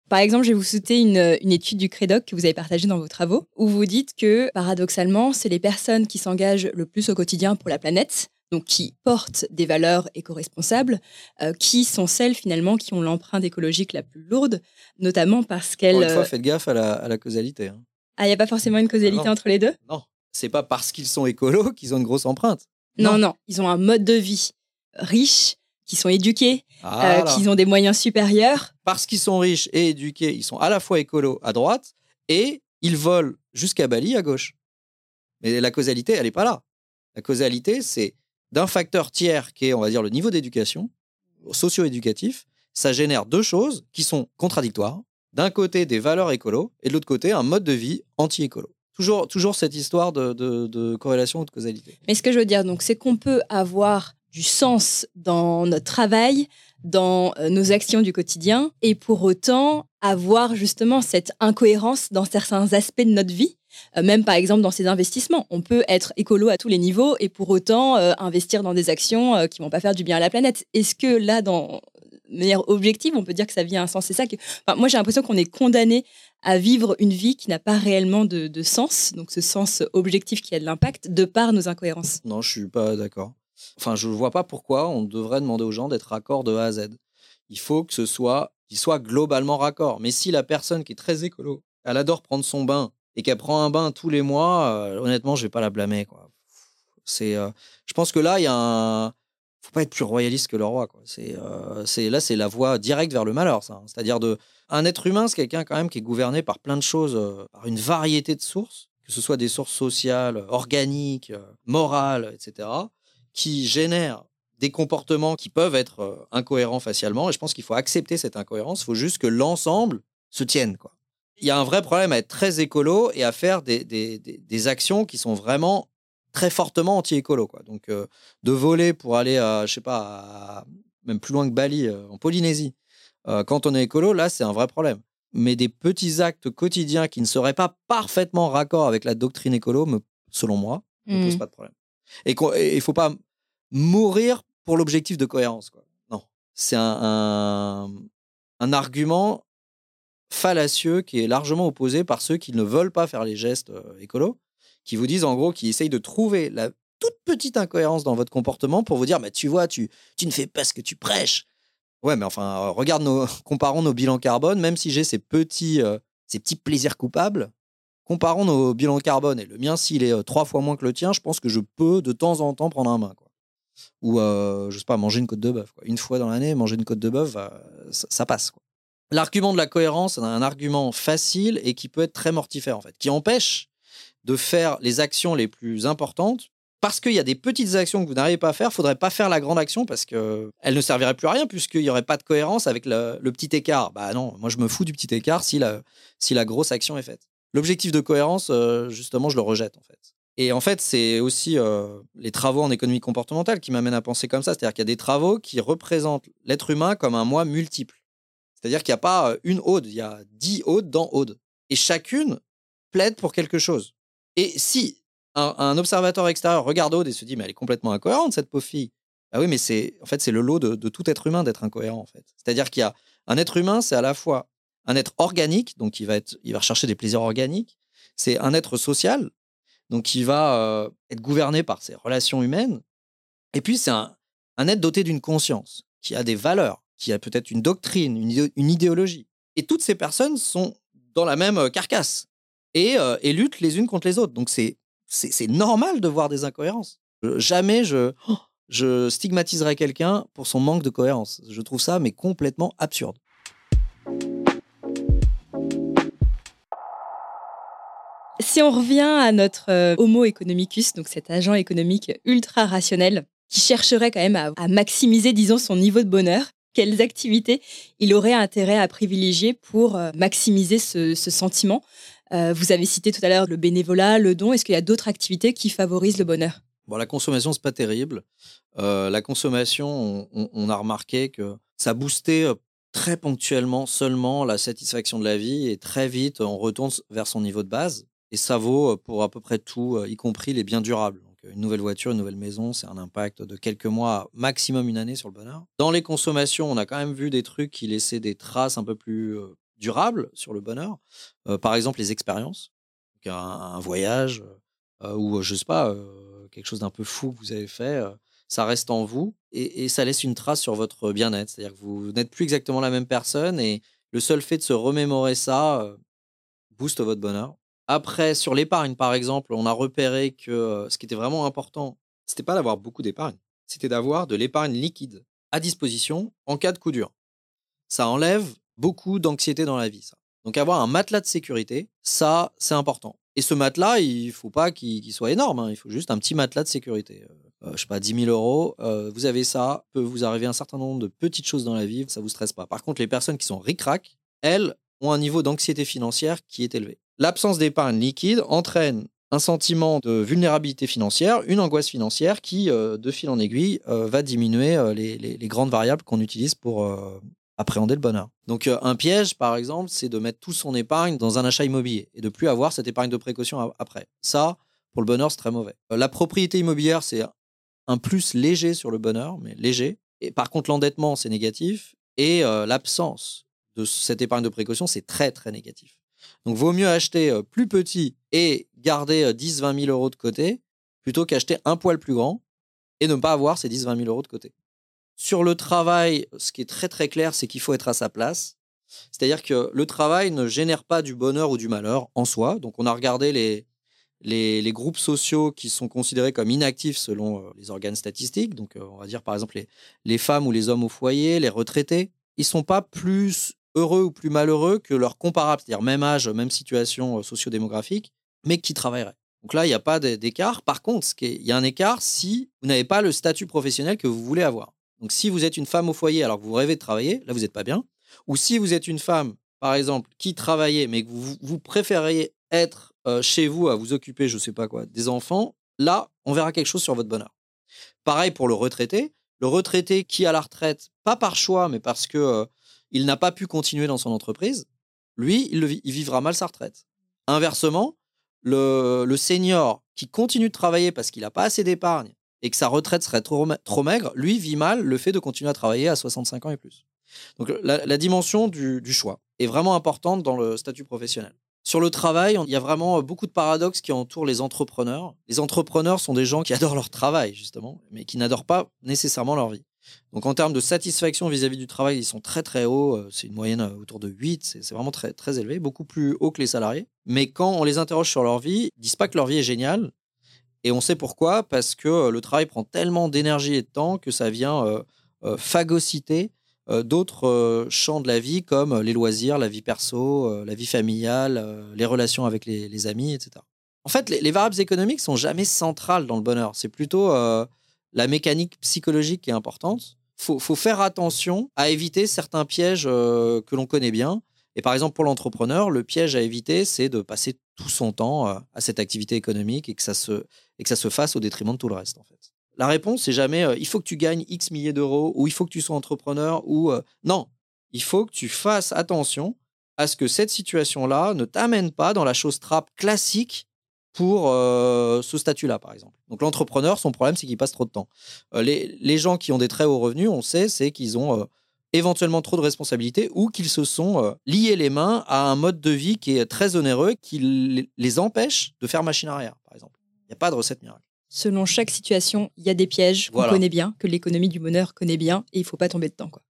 Par exemple, je vais vous citer une, une, étude du Crédoc que vous avez partagée dans vos travaux, où vous dites que, paradoxalement, c'est les personnes qui s'engagent le plus au quotidien pour la planète donc qui portent des valeurs éco-responsables, euh, qui sont celles finalement qui ont l'empreinte écologique la plus lourde, notamment parce qu'elles. Encore une fois, faites gaffe à la, causalité. Hein. Ah, il n'y a pas forcément une causalité ah entre les deux? Non, c'est pas parce qu'ils sont écolos qu'ils ont une grosse empreinte. Non. non, ils ont un mode de vie riche, qui sont éduqués, ah euh, qui ont des moyens supérieurs. Parce qu'ils sont riches et éduqués, ils sont à la fois écolos à droite et ils volent jusqu'à Bali à gauche. Mais la causalité, elle n'est pas là. La causalité, c'est d'un facteur tiers qui est, on va dire, le niveau d'éducation socio-éducatif, ça génère deux choses qui sont contradictoires. D'un côté, des valeurs écolo, et de l'autre côté, un mode de vie anti-écolo. Toujours, toujours cette histoire de, corrélation ou de causalité. Mais ce que je veux dire, donc, c'est qu'on peut avoir du sens dans notre travail, dans euh, nos actions du quotidien, et pour autant avoir justement cette incohérence dans certains aspects de notre vie même par exemple dans ses investissements. On peut être écolo à tous les niveaux et pour autant euh, investir dans des actions euh, qui vont pas faire du bien à la planète. Est-ce que là, dans de manière objective, on peut dire que ça vient un sens? C'est ça que, moi, j'ai l'impression qu'on est condamné à vivre une vie qui n'a pas réellement de, sens, donc ce sens objectif qui a de l'impact, de par nos incohérences. Non, je suis pas d'accord. Enfin, je ne vois pas pourquoi on devrait demander aux gens d'être raccord de A à Z. Il faut que ce soit, qu'il soit globalement raccord. Mais si la personne qui est très écolo, elle adore prendre son bain et qu'elle prend un bain tous les mois, euh, honnêtement, je vais pas la blâmer. Quoi. C'est, euh, je pense que là, il y a faut pas être plus royaliste que le roi. Quoi. C'est, euh, c'est, là, c'est la voie directe vers le malheur. Ça. Hein. C'est-à-dire de. Un être humain, c'est quelqu'un quand même qui est gouverné par plein de choses, par une variété de sources. que ce soit des sources sociales, organiques, morales, etc., qui génèrent des comportements qui peuvent être incohérents facialement. Et je pense qu'il faut accepter cette incohérence. Il faut juste que l'ensemble se tienne. Quoi. Il y a un vrai problème à être très écolo et à faire des, des, des, actions qui sont vraiment très fortement anti-écolo. Quoi. Donc, euh, de voler pour aller, à, je sais pas, même plus loin que Bali, en Polynésie, quand on est écolo, là, c'est un vrai problème mais des petits actes quotidiens qui ne seraient pas parfaitement raccord avec la doctrine écolo, me, selon moi, ne posent mmh. pas de problème. Et il ne faut pas mourir pour l'objectif de cohérence. Quoi. Non, c'est un, un, argument fallacieux qui est largement opposé par ceux qui ne veulent pas faire les gestes euh, qui vous disent en gros, qui essayent de trouver la toute petite incohérence dans votre comportement pour vous dire, mais tu vois, tu, tu ne fais pas ce que tu prêches. Ouais, mais enfin, regarde nos, comparons nos bilans carbone, même si j'ai ces petits, euh, ces petits plaisirs coupables, comparons nos bilans carbone. Et le mien, s'il est euh, trois fois moins que le tien, je pense que je peux de temps en temps prendre un main. Quoi. Ou, euh, je sais pas, manger une côte de bœuf. Une fois dans l'année, manger une côte de bœuf, ça, passe. L'argument de la cohérence, c'est un argument facile et qui peut être très mortifère, en fait, qui empêche de faire les actions les plus importantes parce qu'il y a des petites actions que vous n'arrivez pas à faire, il faudrait pas faire la grande action parce qu'elle ne servirait plus à rien puisqu'il n'y aurait pas de cohérence avec le, petit écart. Bah non, moi je me fous du petit écart si la, si la grosse action est faite. L'objectif de cohérence, euh, justement, je le rejette en fait. Et en fait, c'est aussi euh, les travaux en économie comportementale qui m'amènent à penser comme ça. C'est-à-dire qu'il y a des travaux qui représentent l'être humain comme un moi multiple. C'est-à-dire qu'il n'y a pas une ode, il y a dix odes dans ode. Et chacune plaide pour quelque chose. Et si un, observateur extérieur regarde Aude et se dit mais elle est complètement incohérente cette pauvre fille. Ah oui, mais c'est en fait c'est le lot de, tout être humain d'être incohérent en fait. C'est-à-dire qu'il y a un être humain, c'est à la fois un être organique, donc il va être, il va rechercher des plaisirs organiques. C'est un être social, donc il va être gouverné par ses relations humaines. Et puis c'est un, être doté d'une conscience, qui a des valeurs, qui a peut-être une doctrine, une, idéologie. Et toutes ces personnes sont dans la même euh, carcasse et, euh, et luttent les unes contre les autres. Donc c'est normal de voir des incohérences. Jamais je, je stigmatiserai quelqu'un pour son manque de cohérence. Je trouve ça mais complètement absurde. Si on revient à notre euh, Homo economicus, donc cet agent économique ultra rationnel qui chercherait quand même à, maximiser, disons, son niveau de bonheur, quelles activités il aurait intérêt à privilégier pour euh, maximiser ce sentiment euh, vous avez cité tout à l'heure le bénévolat, le don. Est-ce qu'il y a d'autres activités qui favorisent le bonheur? Bon, la consommation, c'est pas terrible. Euh, la consommation, on, a remarqué que ça boostait très ponctuellement seulement la satisfaction de la vie et très vite, on retourne vers son niveau de base. Et ça vaut pour à peu près tout, y compris les biens durables. Une nouvelle voiture, une nouvelle maison, c'est un impact de quelques mois, maximum une année sur le bonheur. Dans les consommations, on a quand même vu des trucs qui laissaient des traces un peu plus durable sur le bonheur. Euh, par exemple, les expériences, un, voyage euh, ou je sais pas euh, quelque chose d'un peu fou que vous avez fait. ça reste en vous et, ça laisse une trace sur votre bien-être. C'est-à-dire que vous n'êtes plus exactement la même personne et le seul fait de se remémorer ça booste votre bonheur. Après, sur l'épargne, par exemple, on a repéré que ce qui était vraiment important, c'était pas d'avoir beaucoup d'épargne, c'était d'avoir de l'épargne liquide à disposition en cas de coup dur. Ça enlève beaucoup d'anxiété dans la vie, ça. Donc avoir un matelas de sécurité, ça, c'est important. Et ce matelas, il faut pas qu'il soit énorme, hein. il faut juste un petit matelas de sécurité. Euh, euh, je sais pas, 10 000 euros, euh, vous avez ça, peut vous arriver un certain nombre de petites choses dans la vie, ça vous stresse pas. Par contre, les personnes qui sont ric-rac, elles ont un niveau d'anxiété financière qui est élevé. L'absence d'épargne liquide entraîne un sentiment de vulnérabilité financière, une angoisse financière qui, de fil en aiguille, va diminuer les, les grandes variables qu'on utilise pour appréhender le bonheur. Donc euh, un piège, par exemple, c'est de mettre toute son épargne dans un achat immobilier et de plus avoir cette épargne de précaution après. Ça, pour le bonheur, c'est très mauvais. Euh, la propriété immobilière, c'est un plus léger sur le bonheur, mais léger. Et par contre, l'endettement, c'est négatif. Et euh, l'absence de cette épargne de précaution, c'est très, très négatif. Donc, vaut mieux acheter plus petit et garder 10-20 000 euros de côté plutôt qu'acheter un poil plus grand et ne pas avoir ces 10-20 000 euros de côté. Sur le travail, ce qui est très très clair, c'est qu'il faut être à sa place. C'est-à-dire que le travail ne génère pas du bonheur ou du malheur en soi. Donc on a regardé les, les, groupes sociaux qui sont considérés comme inactifs selon euh, les organes statistiques. Donc euh, on va dire par exemple les, les femmes ou les hommes au foyer, les retraités. Ils sont pas plus heureux ou plus malheureux que leurs comparables, c'est-à-dire même âge, même situation euh, sociodémographique, mais qui travailleraient. Donc là, il n'y a pas d'écart. Par contre, il y a un écart si vous n'avez pas le statut professionnel que vous voulez avoir. Donc si vous êtes une femme au foyer alors que vous rêvez de travailler, là, vous n'êtes pas bien. Ou si vous êtes une femme, par exemple, qui travaillait, mais que vous, vous préféreriez être euh, chez vous à vous occuper, je ne sais pas quoi, des enfants, là, on verra quelque chose sur votre bonheur. Pareil pour le retraité. Le retraité qui a la retraite, pas par choix, mais parce que euh, il n'a pas pu continuer dans son entreprise, lui, il, vivra mal sa retraite. Inversement, le, senior qui continue de travailler parce qu'il n'a pas assez d'épargne et que sa retraite serait trop, maigre, lui vit mal le fait de continuer à travailler à 65 ans et plus. Donc la, dimension du, choix est vraiment importante dans le statut professionnel. Sur le travail, il y a vraiment beaucoup de paradoxes qui entourent les entrepreneurs. Les entrepreneurs sont des gens qui adorent leur travail, justement, mais qui n'adorent pas nécessairement leur vie. Donc en termes de satisfaction vis-à-vis du travail, ils sont très très hauts. Euh, c'est une moyenne euh, autour de 8, c'est vraiment très, très élevé, beaucoup plus haut que les salariés. Mais quand on les interroge sur leur vie, ils disent pas que leur vie est géniale. Et on sait pourquoi, parce que euh, le travail prend tellement d'énergie et de temps que ça vient phagocyter d'autres champs de la vie comme les loisirs, la vie perso, la vie familiale, les relations avec les, amis, etc. En fait, les, les, variables économiques sont jamais centrales dans le bonheur. C'est plutôt la mécanique psychologique est importante. Faut, faut faire attention à éviter certains pièges euh, que l'on connaît bien. Et par exemple, pour l'entrepreneur, le piège à éviter, c'est de passer tout son temps euh, à cette activité économique et que ça se, et que ça se fasse au détriment de tout le reste, en fait. La réponse, c'est jamais euh, il faut que tu gagnes X milliers d'euros ou il faut que tu sois entrepreneur ou non. Il faut que tu fasses attention à ce que cette situation-là ne t'amène pas dans la chose trappe classique pour euh, ce statut-là, par exemple. Donc l'entrepreneur, son problème, c'est qu'il passe trop de temps. Euh, les, gens qui ont des très hauts revenus, on sait, c'est qu'ils ont euh, éventuellement trop de responsabilités ou qu'ils se sont liés les mains à un mode de vie qui est très onéreux, qui les empêche de faire machine arrière, par exemple. Il n'y a pas de recette miracle. Selon chaque situation, il y a des pièges qu'on connaît bien, que l'économie du bonheur connaît bien, et il faut pas tomber dedans. Quoi.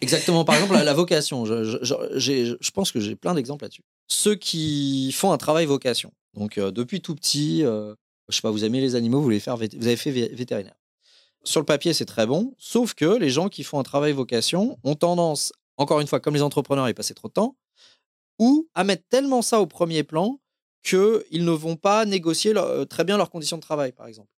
Exactement. Par exemple, la, vocation. Je, je pense que j'ai plein d'exemples là-dessus. Ceux qui font un travail vocation. Donc, euh, depuis tout petit, euh, je sais pas, vous aimez les animaux, vous, voulez faire, vous avez fait vétérinaire. Sur le papier, c'est très bon, sauf que les gens qui font un travail vocation ont tendance, encore une fois, comme les entrepreneurs, à y passer trop de temps, ou à mettre tellement ça au premier plan qu'ils ne vont pas négocier euh, très bien leurs conditions de travail, par exemple.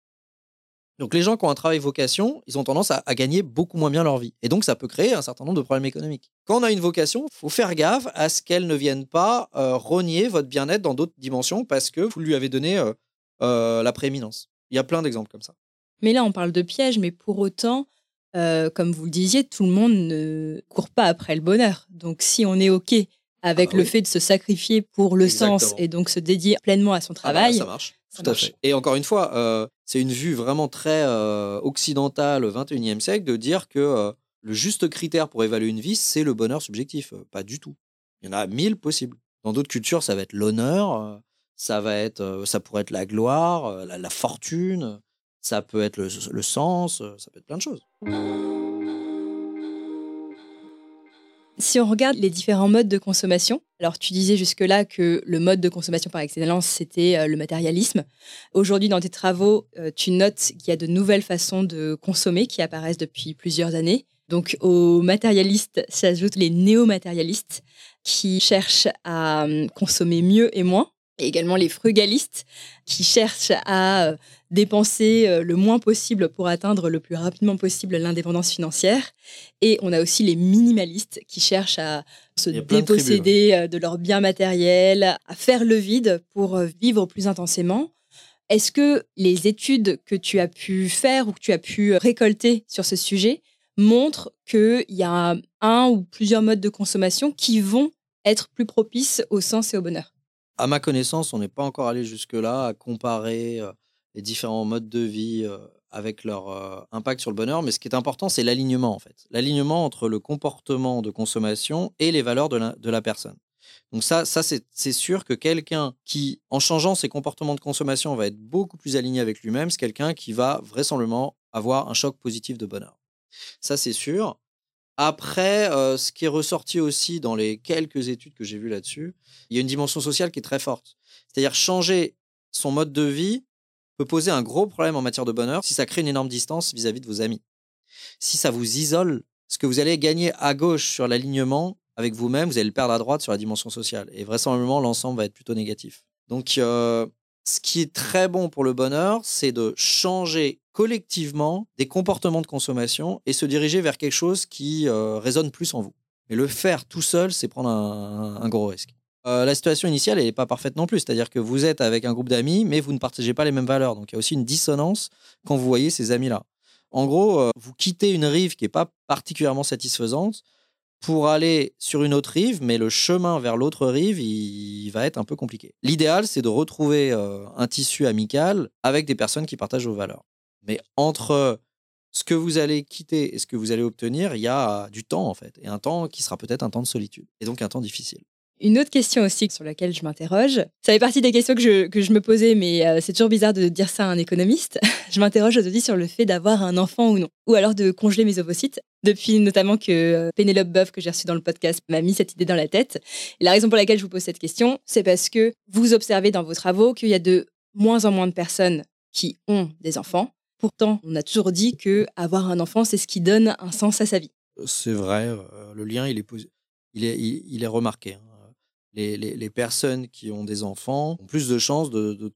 Donc les gens qui ont un travail vocation, ils ont tendance à, gagner beaucoup moins bien leur vie. Et donc ça peut créer un certain nombre de problèmes économiques. Quand on a une vocation, faut faire gaffe à ce qu'elle ne vienne pas euh, rogner votre bien-être dans d'autres dimensions parce que vous lui avez donné euh, euh, la prééminence. Il y a plein d'exemples comme ça. Mais là, on parle de piège, mais pour autant, comme vous le disiez, tout le monde ne court pas après le bonheur. Donc si on est OK avec ah le fait de se sacrifier pour le sens et donc se dédier pleinement à son ah bah travail, ça marche. Tout à fait. Et encore une fois, euh, c'est une vue vraiment très euh, occidentale au 21e siècle de dire que euh, le juste critère pour évaluer une vie, c'est le bonheur subjectif. Pas du tout. Il y en a mille possibles. Dans d'autres cultures, ça va être l'honneur, ça va être, ça pourrait être la gloire, la, fortune, ça peut être le, le sens, ça peut être plein de choses. Si on regarde les différents modes de consommation, alors tu disais jusque-là que le mode de consommation par excellence, c'était euh, le matérialisme. Aujourd'hui, dans tes travaux, euh, tu notes qu'il y a de nouvelles façons de consommer qui apparaissent depuis plusieurs années. Donc aux matérialistes s'ajoutent les néo-matérialistes qui cherchent à hum, consommer mieux et moins et également les frugalistes qui cherchent à euh, dépenser euh, le moins possible pour atteindre le plus rapidement possible l'indépendance financière. Et on a aussi les minimalistes qui cherchent à se déposséder euh, de, leurs biens matériels, à faire le vide pour vivre plus intensément. Est-ce que les études que tu as pu faire ou que tu as pu récolter sur ce sujet montrent qu'il y a un ou plusieurs modes de consommation qui vont être plus propices au sens et au bonheur? À ma connaissance, on n'est pas encore allé jusque-là à comparer euh, les différents modes de vie avec leur impact sur le bonheur. Mais ce qui est important, c'est l'alignement, en fait. L'alignement entre le comportement de consommation et les valeurs de la, personne. Donc ça, ça c'est sûr que quelqu'un qui, en changeant ses comportements de consommation, va être beaucoup plus aligné avec lui-même, c'est quelqu'un qui va vraisemblablement avoir un choc positif de bonheur. Ça, c'est sûr. Après, ce qui est ressorti aussi dans les quelques études que j'ai vues là-dessus, il y a une dimension sociale qui est très forte. C'est-à-dire changer son mode de vie peut poser un gros problème en matière de bonheur si ça crée une énorme distance vis-à-vis de vos amis. Si ça vous isole, ce que vous allez gagner à gauche sur l'alignement avec vous-même, vous allez le perdre à droite sur la dimension sociale. Et vraisemblablement, l'ensemble va être plutôt négatif. Donc, euh, ce qui est très bon pour le bonheur, c'est de changer collectivement des comportements de consommation et se diriger vers quelque chose qui euh, résonne plus en vous. Mais le faire tout seul, c'est prendre un, un gros risque. Euh, la situation initiale n'est pas parfaite non plus, c'est-à-dire que vous êtes avec un groupe d'amis, mais vous ne partagez pas les mêmes valeurs. Donc il y a aussi une dissonance quand vous voyez ces amis-là. En gros, euh, vous quittez une rive qui n'est pas particulièrement satisfaisante pour aller sur une autre rive, mais le chemin vers l'autre rive, il, va être un peu compliqué. L'idéal, c'est de retrouver euh, un tissu amical avec des personnes qui partagent vos valeurs. Mais entre ce que vous allez quitter et ce que vous allez obtenir, il y a du temps en fait, et un temps qui sera peut-être un temps de solitude, et donc un temps difficile. Une autre question aussi sur laquelle je m'interroge, ça fait partie des questions que je, que je me posais, mais euh, c'est toujours bizarre de dire ça à un économiste. je m'interroge aujourd'hui sur le fait d'avoir un enfant ou non, ou alors de congeler mes ovocytes. Depuis notamment que euh, Pénélope Boeuf, que j'ai reçue dans le podcast, m'a mis cette idée dans la tête. Et la raison pour laquelle je vous pose cette question, c'est parce que vous observez dans vos travaux qu'il y a de moins en moins de personnes qui ont des enfants. Pourtant, on a toujours dit que avoir un enfant, c'est ce qui donne un sens à sa vie. C'est vrai, le lien, il est, il est, il est remarqué. Hein les, personnes qui ont des enfants ont plus de chances de,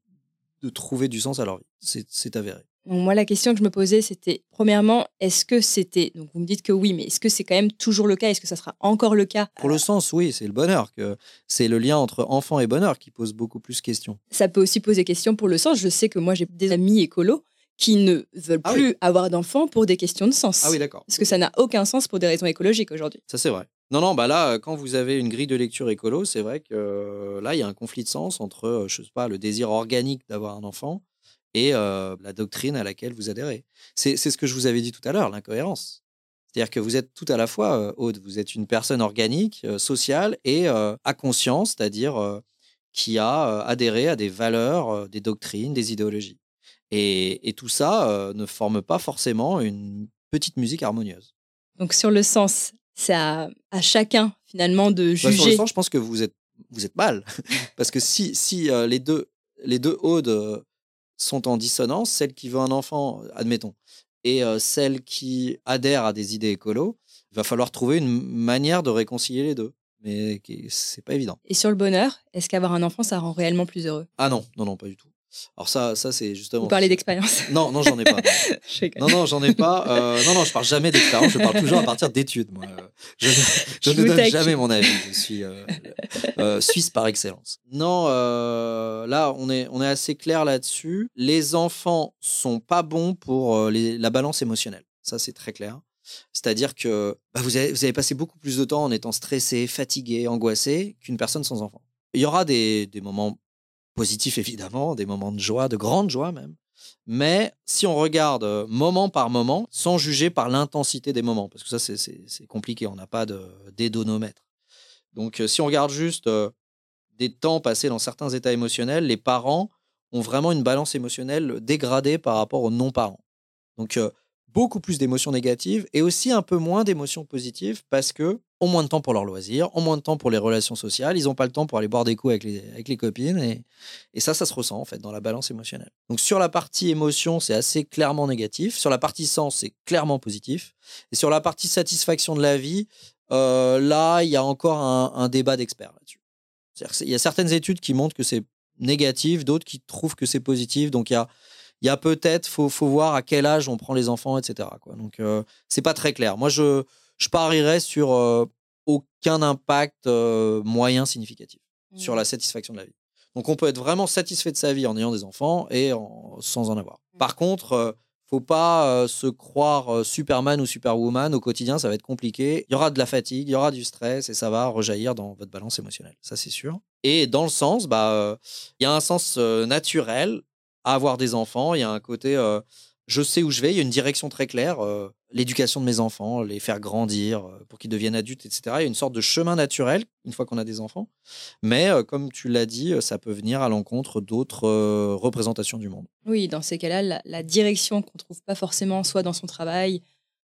trouver du sens à leur vie. C'est avéré. moi, la question que je me posais, c'était premièrement, est-ce que c'était, donc vous me dites que oui, mais est-ce que c'est quand même toujours le cas? Est-ce que ça sera encore le cas? Pour le sens, oui, c'est le bonheur. que C'est le lien entre enfant et bonheur qui pose beaucoup plus de questions. Ça peut aussi poser question pour le sens. Je sais que moi, j'ai des amis écolos qui ne veulent ah plus avoir d'enfants pour des questions de sens. Ah oui, d'accord. Parce que ça n'a aucun sens pour des raisons écologiques aujourd'hui. Ça, c'est vrai. Non, non, bah là, quand vous avez une grille de lecture écolo, c'est vrai que euh, là, il y a un conflit de sens entre, euh, je sais pas, le désir organique d'avoir un enfant et euh, la doctrine à laquelle vous adhérez. C'est ce que je vous avais dit tout à l'heure, l'incohérence. C'est-à-dire que vous êtes tout à la fois, Aude, vous êtes une personne organique, sociale et à conscience, c'est-à-dire qui a adhéré à des valeurs, des doctrines, des idéologies. Et, et tout ça ne forme pas forcément une petite musique harmonieuse. Donc sur le sens, c'est à, chacun finalement de bah, juger. je pense que vous êtes, vous êtes mal. Parce que si, si euh, les, deux, les deux euh, sont en dissonance, celle qui veut un enfant, admettons, et euh, celle qui adhère à des idées écolo, il va falloir trouver une manière de réconcilier les deux. Mais c'est pas évident. Et sur le bonheur, est-ce qu'avoir un enfant, ça rend réellement plus heureux? Ah non, non, non, pas du tout. Alors ça, ça c'est justement. Vous parlez d'expérience Non, non, j'en ai pas. non, non, j'en ai pas. Euh, non, non, je parle jamais d'expérience. Je parle toujours à partir d'études. Moi, je, je, ne donne jamais mon avis. Je suis euh, euh, suisse par excellence. Non, là, on est, on est assez clair là-dessus. Les enfants sont pas bons pour la balance émotionnelle. Ça, c'est très clair. C'est-à-dire que bah, vous, avez, vous avez passé beaucoup plus de temps en étant stressé, fatigué, angoissé qu'une personne sans enfant. Il y aura des, des moments positifs évidemment, des moments de joie, de grande joie même. Mais si on regarde euh, moment par moment, sans juger par l'intensité des moments, parce que ça c'est compliqué, on n'a pas de d'édonomètre. Donc euh, si on regarde juste euh, des temps passés dans certains états émotionnels, les parents ont vraiment une balance émotionnelle dégradée par rapport aux non-parents. Donc beaucoup plus d'émotions négatives et aussi un peu moins d'émotions positives parce que ont moins de temps pour leurs loisirs, ont moins de temps pour les relations sociales, ils n'ont pas le temps pour aller boire des coups avec les, avec les copines et, et, ça, ça se ressent en fait dans la balance émotionnelle. Donc sur la partie émotion, c'est assez clairement négatif, sur la partie sens, c'est clairement positif et sur la partie satisfaction de la vie, euh, là, il y a encore un, débat d'experts là-dessus. Il y a certaines études qui montrent que c'est négatif, d'autres qui trouvent que c'est positif, donc il y a il y a peut-être, faut, faut voir à quel âge on prend les enfants, etc. Quoi. Donc, euh, c'est pas très clair. Moi, je, je parierais sur euh, aucun impact euh, moyen significatif sur la mmh. satisfaction de la vie. Donc, on peut être vraiment satisfait de sa vie en ayant des enfants et sans en avoir. Mmh. Par contre, faut pas se croire Superman ou Superwoman au quotidien, ça va être compliqué. Il y aura de la fatigue, il y aura du stress et ça va rejaillir dans votre balance émotionnelle, ça c'est sûr. Et dans le sens, bah, il y a un sens naturel à avoir des enfants. Il y a un côté, euh, je sais où je vais, il y a une direction très claire. Euh, l'éducation de mes enfants, les faire grandir euh, pour qu'ils deviennent adultes, etc. Il y a une sorte de chemin naturel une fois qu'on a des enfants. Mais comme tu l'as dit, ça peut venir à l'encontre d'autres représentations du monde. Oui, dans ces cas-là, la, direction qu'on ne trouve pas forcément soit dans son travail,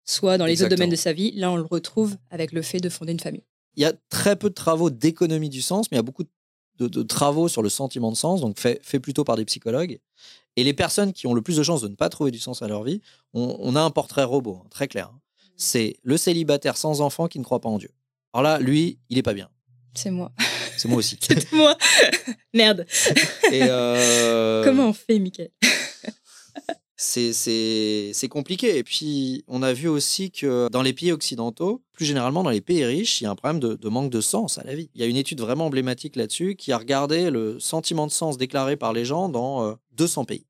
soit dans les autres domaines de sa vie, là, on le retrouve avec le fait de fonder une famille. Il y a très peu de travaux d'économie du sens, mais il y a beaucoup de de, travaux sur le sentiment de sens, donc fait, fait, plutôt par des psychologues. Et les personnes qui ont le plus de chances de ne pas trouver du sens à leur vie, on, a un portrait robot, hein, très clair. Hein. Mmh. C'est le célibataire sans enfant qui ne croit pas en Dieu. Alors là, lui, il est pas bien. C'est moi. c'est moi aussi. C'est moi. Merde. Et euh, Comment on fait, Michael? C'est- compliqué. Et puis, on a vu aussi que dans les pays occidentaux, plus généralement dans les pays riches, il y a un problème de, de manque de sens à la vie. Il y a une étude vraiment emblématique là-dessus qui a regardé le sentiment de sens déclaré par les gens dans euh, 200 pays.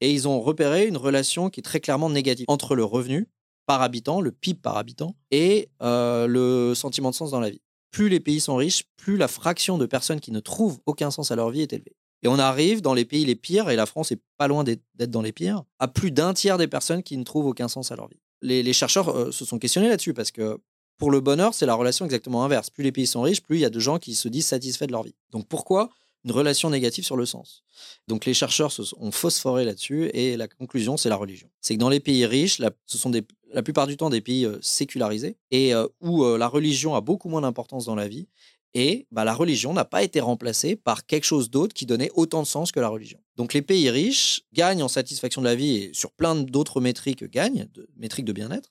Et ils ont repéré une relation qui est très clairement négative entre le revenu par habitant, le PIB par habitant, et euh, le sentiment de sens dans la vie. Plus les pays sont riches, plus la fraction de personnes qui ne trouvent aucun sens à leur vie est élevée. Et on arrive dans les pays les pires, et la France est pas loin d'être dans les pires, à plus d'un tiers des personnes qui ne trouvent aucun sens à leur vie. Les, chercheurs euh, se sont questionnés là-dessus parce que pour le bonheur, c'est la relation exactement inverse. Plus les pays sont riches, plus il y a de gens qui se disent satisfaits de leur vie. Donc pourquoi une relation négative sur le sens? Donc les chercheurs se ont phosphoré là-dessus et la conclusion, c'est la religion. C'est que dans les pays riches, ce sont la plupart du temps des pays euh, sécularisés et euh, où la religion a beaucoup moins d'importance dans la vie. Et bah, la religion n'a pas été remplacée par quelque chose d'autre qui donnait autant de sens que la religion. Donc les pays riches gagnent en satisfaction de la vie et sur plein d'autres métriques gagnent, de, métriques de bien-être,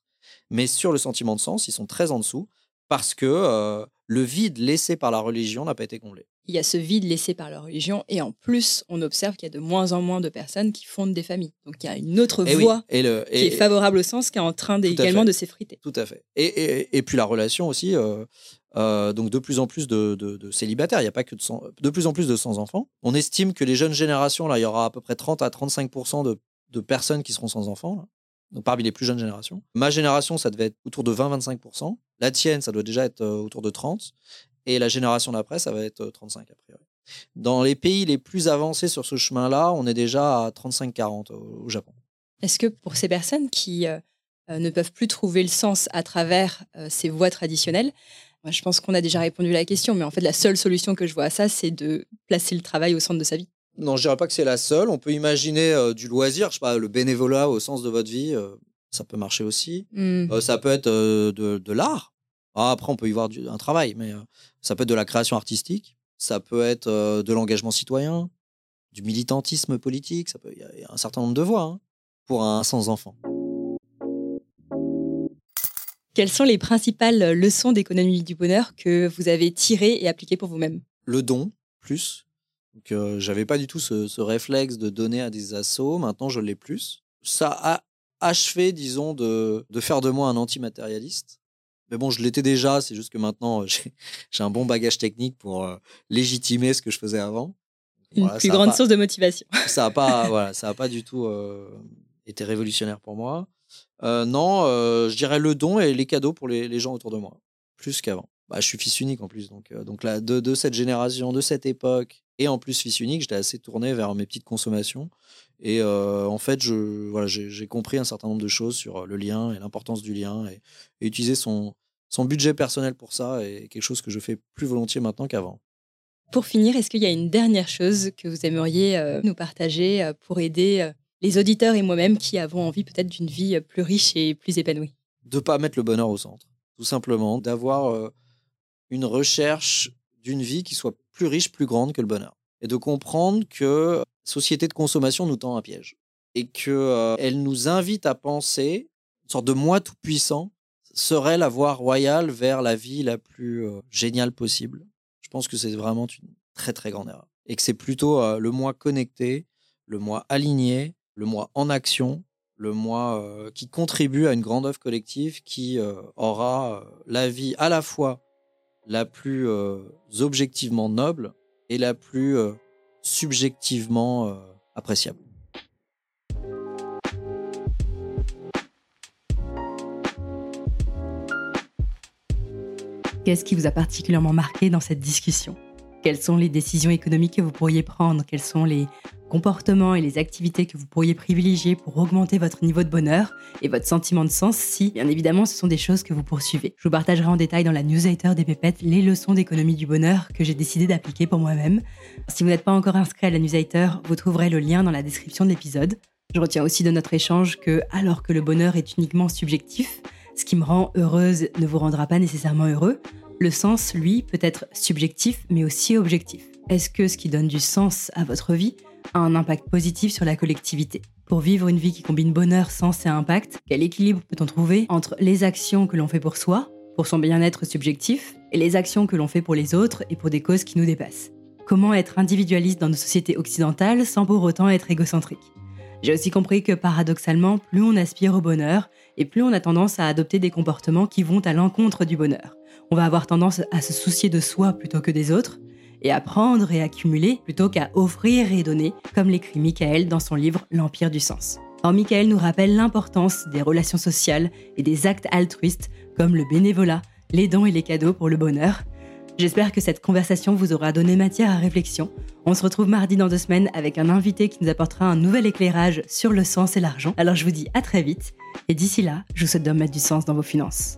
mais sur le sentiment de sens, ils sont très en dessous parce que euh, le vide laissé par la religion n'a pas été comblé. Il y a ce vide laissé par la religion et en plus, on observe qu'il y a de moins en moins de personnes qui fondent des familles. Donc il y a une autre Et oui, voie et le, qui est favorable au sens qui est en train également fait. de s'effriter. Tout à fait. Et, et, et puis la relation aussi, euh, euh, donc de plus en plus de, célibataires, il n'y a pas que de, sans- plus en plus de sans-enfants. On estime que les jeunes générations, là, il y aura à peu près 30 à 35 de, de personnes qui seront sans enfants, donc parmi les plus jeunes générations. Ma génération, ça devait être autour de 20-25% La tienne, ça doit déjà être euh, autour de 30 Et la génération d'après, ça va être euh, 35 a priori. Dans les pays les plus avancés sur ce chemin-là, on est déjà à 35-40 au, au Japon. Est-ce que pour ces personnes qui euh, euh, ne peuvent plus trouver le sens à travers euh, ces voies traditionnelles, je pense qu'on a déjà répondu à la question, mais en fait, la seule solution que je vois à ça, c'est de placer le travail au centre de sa vie. Non, je dirais pas que c'est la seule. On peut imaginer euh, du loisir, je sais pas, le bénévolat au sens de votre vie, euh, ça peut marcher aussi. Hmm. Euh, ça peut être de, de l'art. Ah, après, on peut y voir du- un travail, mais ça peut être de la création artistique. Ça peut être de l'engagement citoyen, du militantisme politique. Ça peut, il y, a- il y a un certain nombre de voies hein, pour un sans enfant. Quelles sont les principales leçons d'économie du bonheur que vous avez tirées et appliquées pour vous-même Le don, plus. Donc, euh, j'avais pas du tout ce, ce réflexe de donner à des assos. Maintenant, je l'ai plus. Ça a achevé, disons, de, de faire de moi un antimatérialiste. Mais bon, je l'étais déjà. C'est juste que maintenant, j'ai j'ai un bon bagage technique pour euh, légitimer ce que je faisais avant. Une Voilà, plus grande pas- source de motivation. ça a pas voilà ça a pas du tout euh, été révolutionnaire pour moi Non je dirais le don et les cadeaux pour les, gens autour de moi plus qu'avant. Bah, je suis fils unique en plus donc donc là de, cette génération de cette époque et en plus fils unique j'étais assez tourné vers mes petites consommations et en fait voilà j'ai compris un certain nombre de choses sur le lien et l'importance du lien et, et utiliser son son budget personnel pour ça est quelque chose que je fais plus volontiers maintenant qu'avant. Pour finir, est-ce qu'il y a une dernière chose que vous aimeriez nous partager pour aider les auditeurs et moi-même qui avons envie peut-être d'une vie euh, plus riche et plus épanouie. De pas mettre le bonheur au centre, tout simplement, d'avoir euh, une recherche d'une vie qui soit plus riche, plus grande que le bonheur, et de comprendre que la société de consommation nous tend un piège. Et que euh, elle nous invite à penser une sorte de moi tout puissant serait la voie royale vers la vie la plus géniale possible. Je pense que c'est vraiment une très très grande erreur. Et que c'est plutôt le moi connecté, le moi aligné, le moi en action le moi euh, qui contribue à une grande œuvre collective qui euh, aura euh, la vie à la fois la plus objectivement noble et la plus subjectivement appréciable. Qu'est-ce qui vous a particulièrement marqué dans cette discussion? Quelles sont les décisions économiques que vous pourriez prendre? Quels sont les comportements et les activités que vous pourriez privilégier pour augmenter votre niveau de bonheur et votre sentiment de sens si, bien évidemment, ce sont des choses que vous poursuivez Je vous partagerai en détail dans la newsletter des pépettes les leçons d'économie du bonheur que j'ai décidé d'appliquer pour moi-même. Si vous n'êtes pas encore inscrit à la newsletter, vous trouverez le lien dans la description de l'épisode. Je retiens aussi de notre échange que, alors que le bonheur est uniquement subjectif, ce qui me rend heureuse ne vous rendra pas nécessairement heureux. Le sens, lui, peut être subjectif, mais aussi objectif. Est-ce que ce qui donne du sens à votre vie a un impact positif sur la collectivité Pour vivre une vie qui combine bonheur, sens et impact, quel équilibre peut-on trouver entre les actions que l'on fait pour soi, pour son bien-être subjectif, et les actions que l'on fait pour les autres et pour des causes qui nous dépassent? Comment être individualiste dans nos sociétés occidentales sans pour autant être égocentrique? J'ai aussi compris que paradoxalement, plus on aspire au bonheur, et plus on a tendance à adopter des comportements qui vont à l'encontre du bonheur. On va avoir tendance à se soucier de soi plutôt que des autres, et à prendre et accumuler plutôt qu'à offrir et donner, comme l'écrit Michael dans son livre L'Empire du Sens. Or, Michael nous rappelle l'importance des relations sociales et des actes altruistes comme le bénévolat, les dons et les cadeaux pour le bonheur. J'espère que cette conversation vous aura donné matière à réflexion. On se retrouve mardi dans deux semaines avec un invité qui nous apportera un nouvel éclairage sur le sens et l'argent. Alors je vous dis à très vite et d'ici là, je vous souhaite de mettre du sens dans vos finances.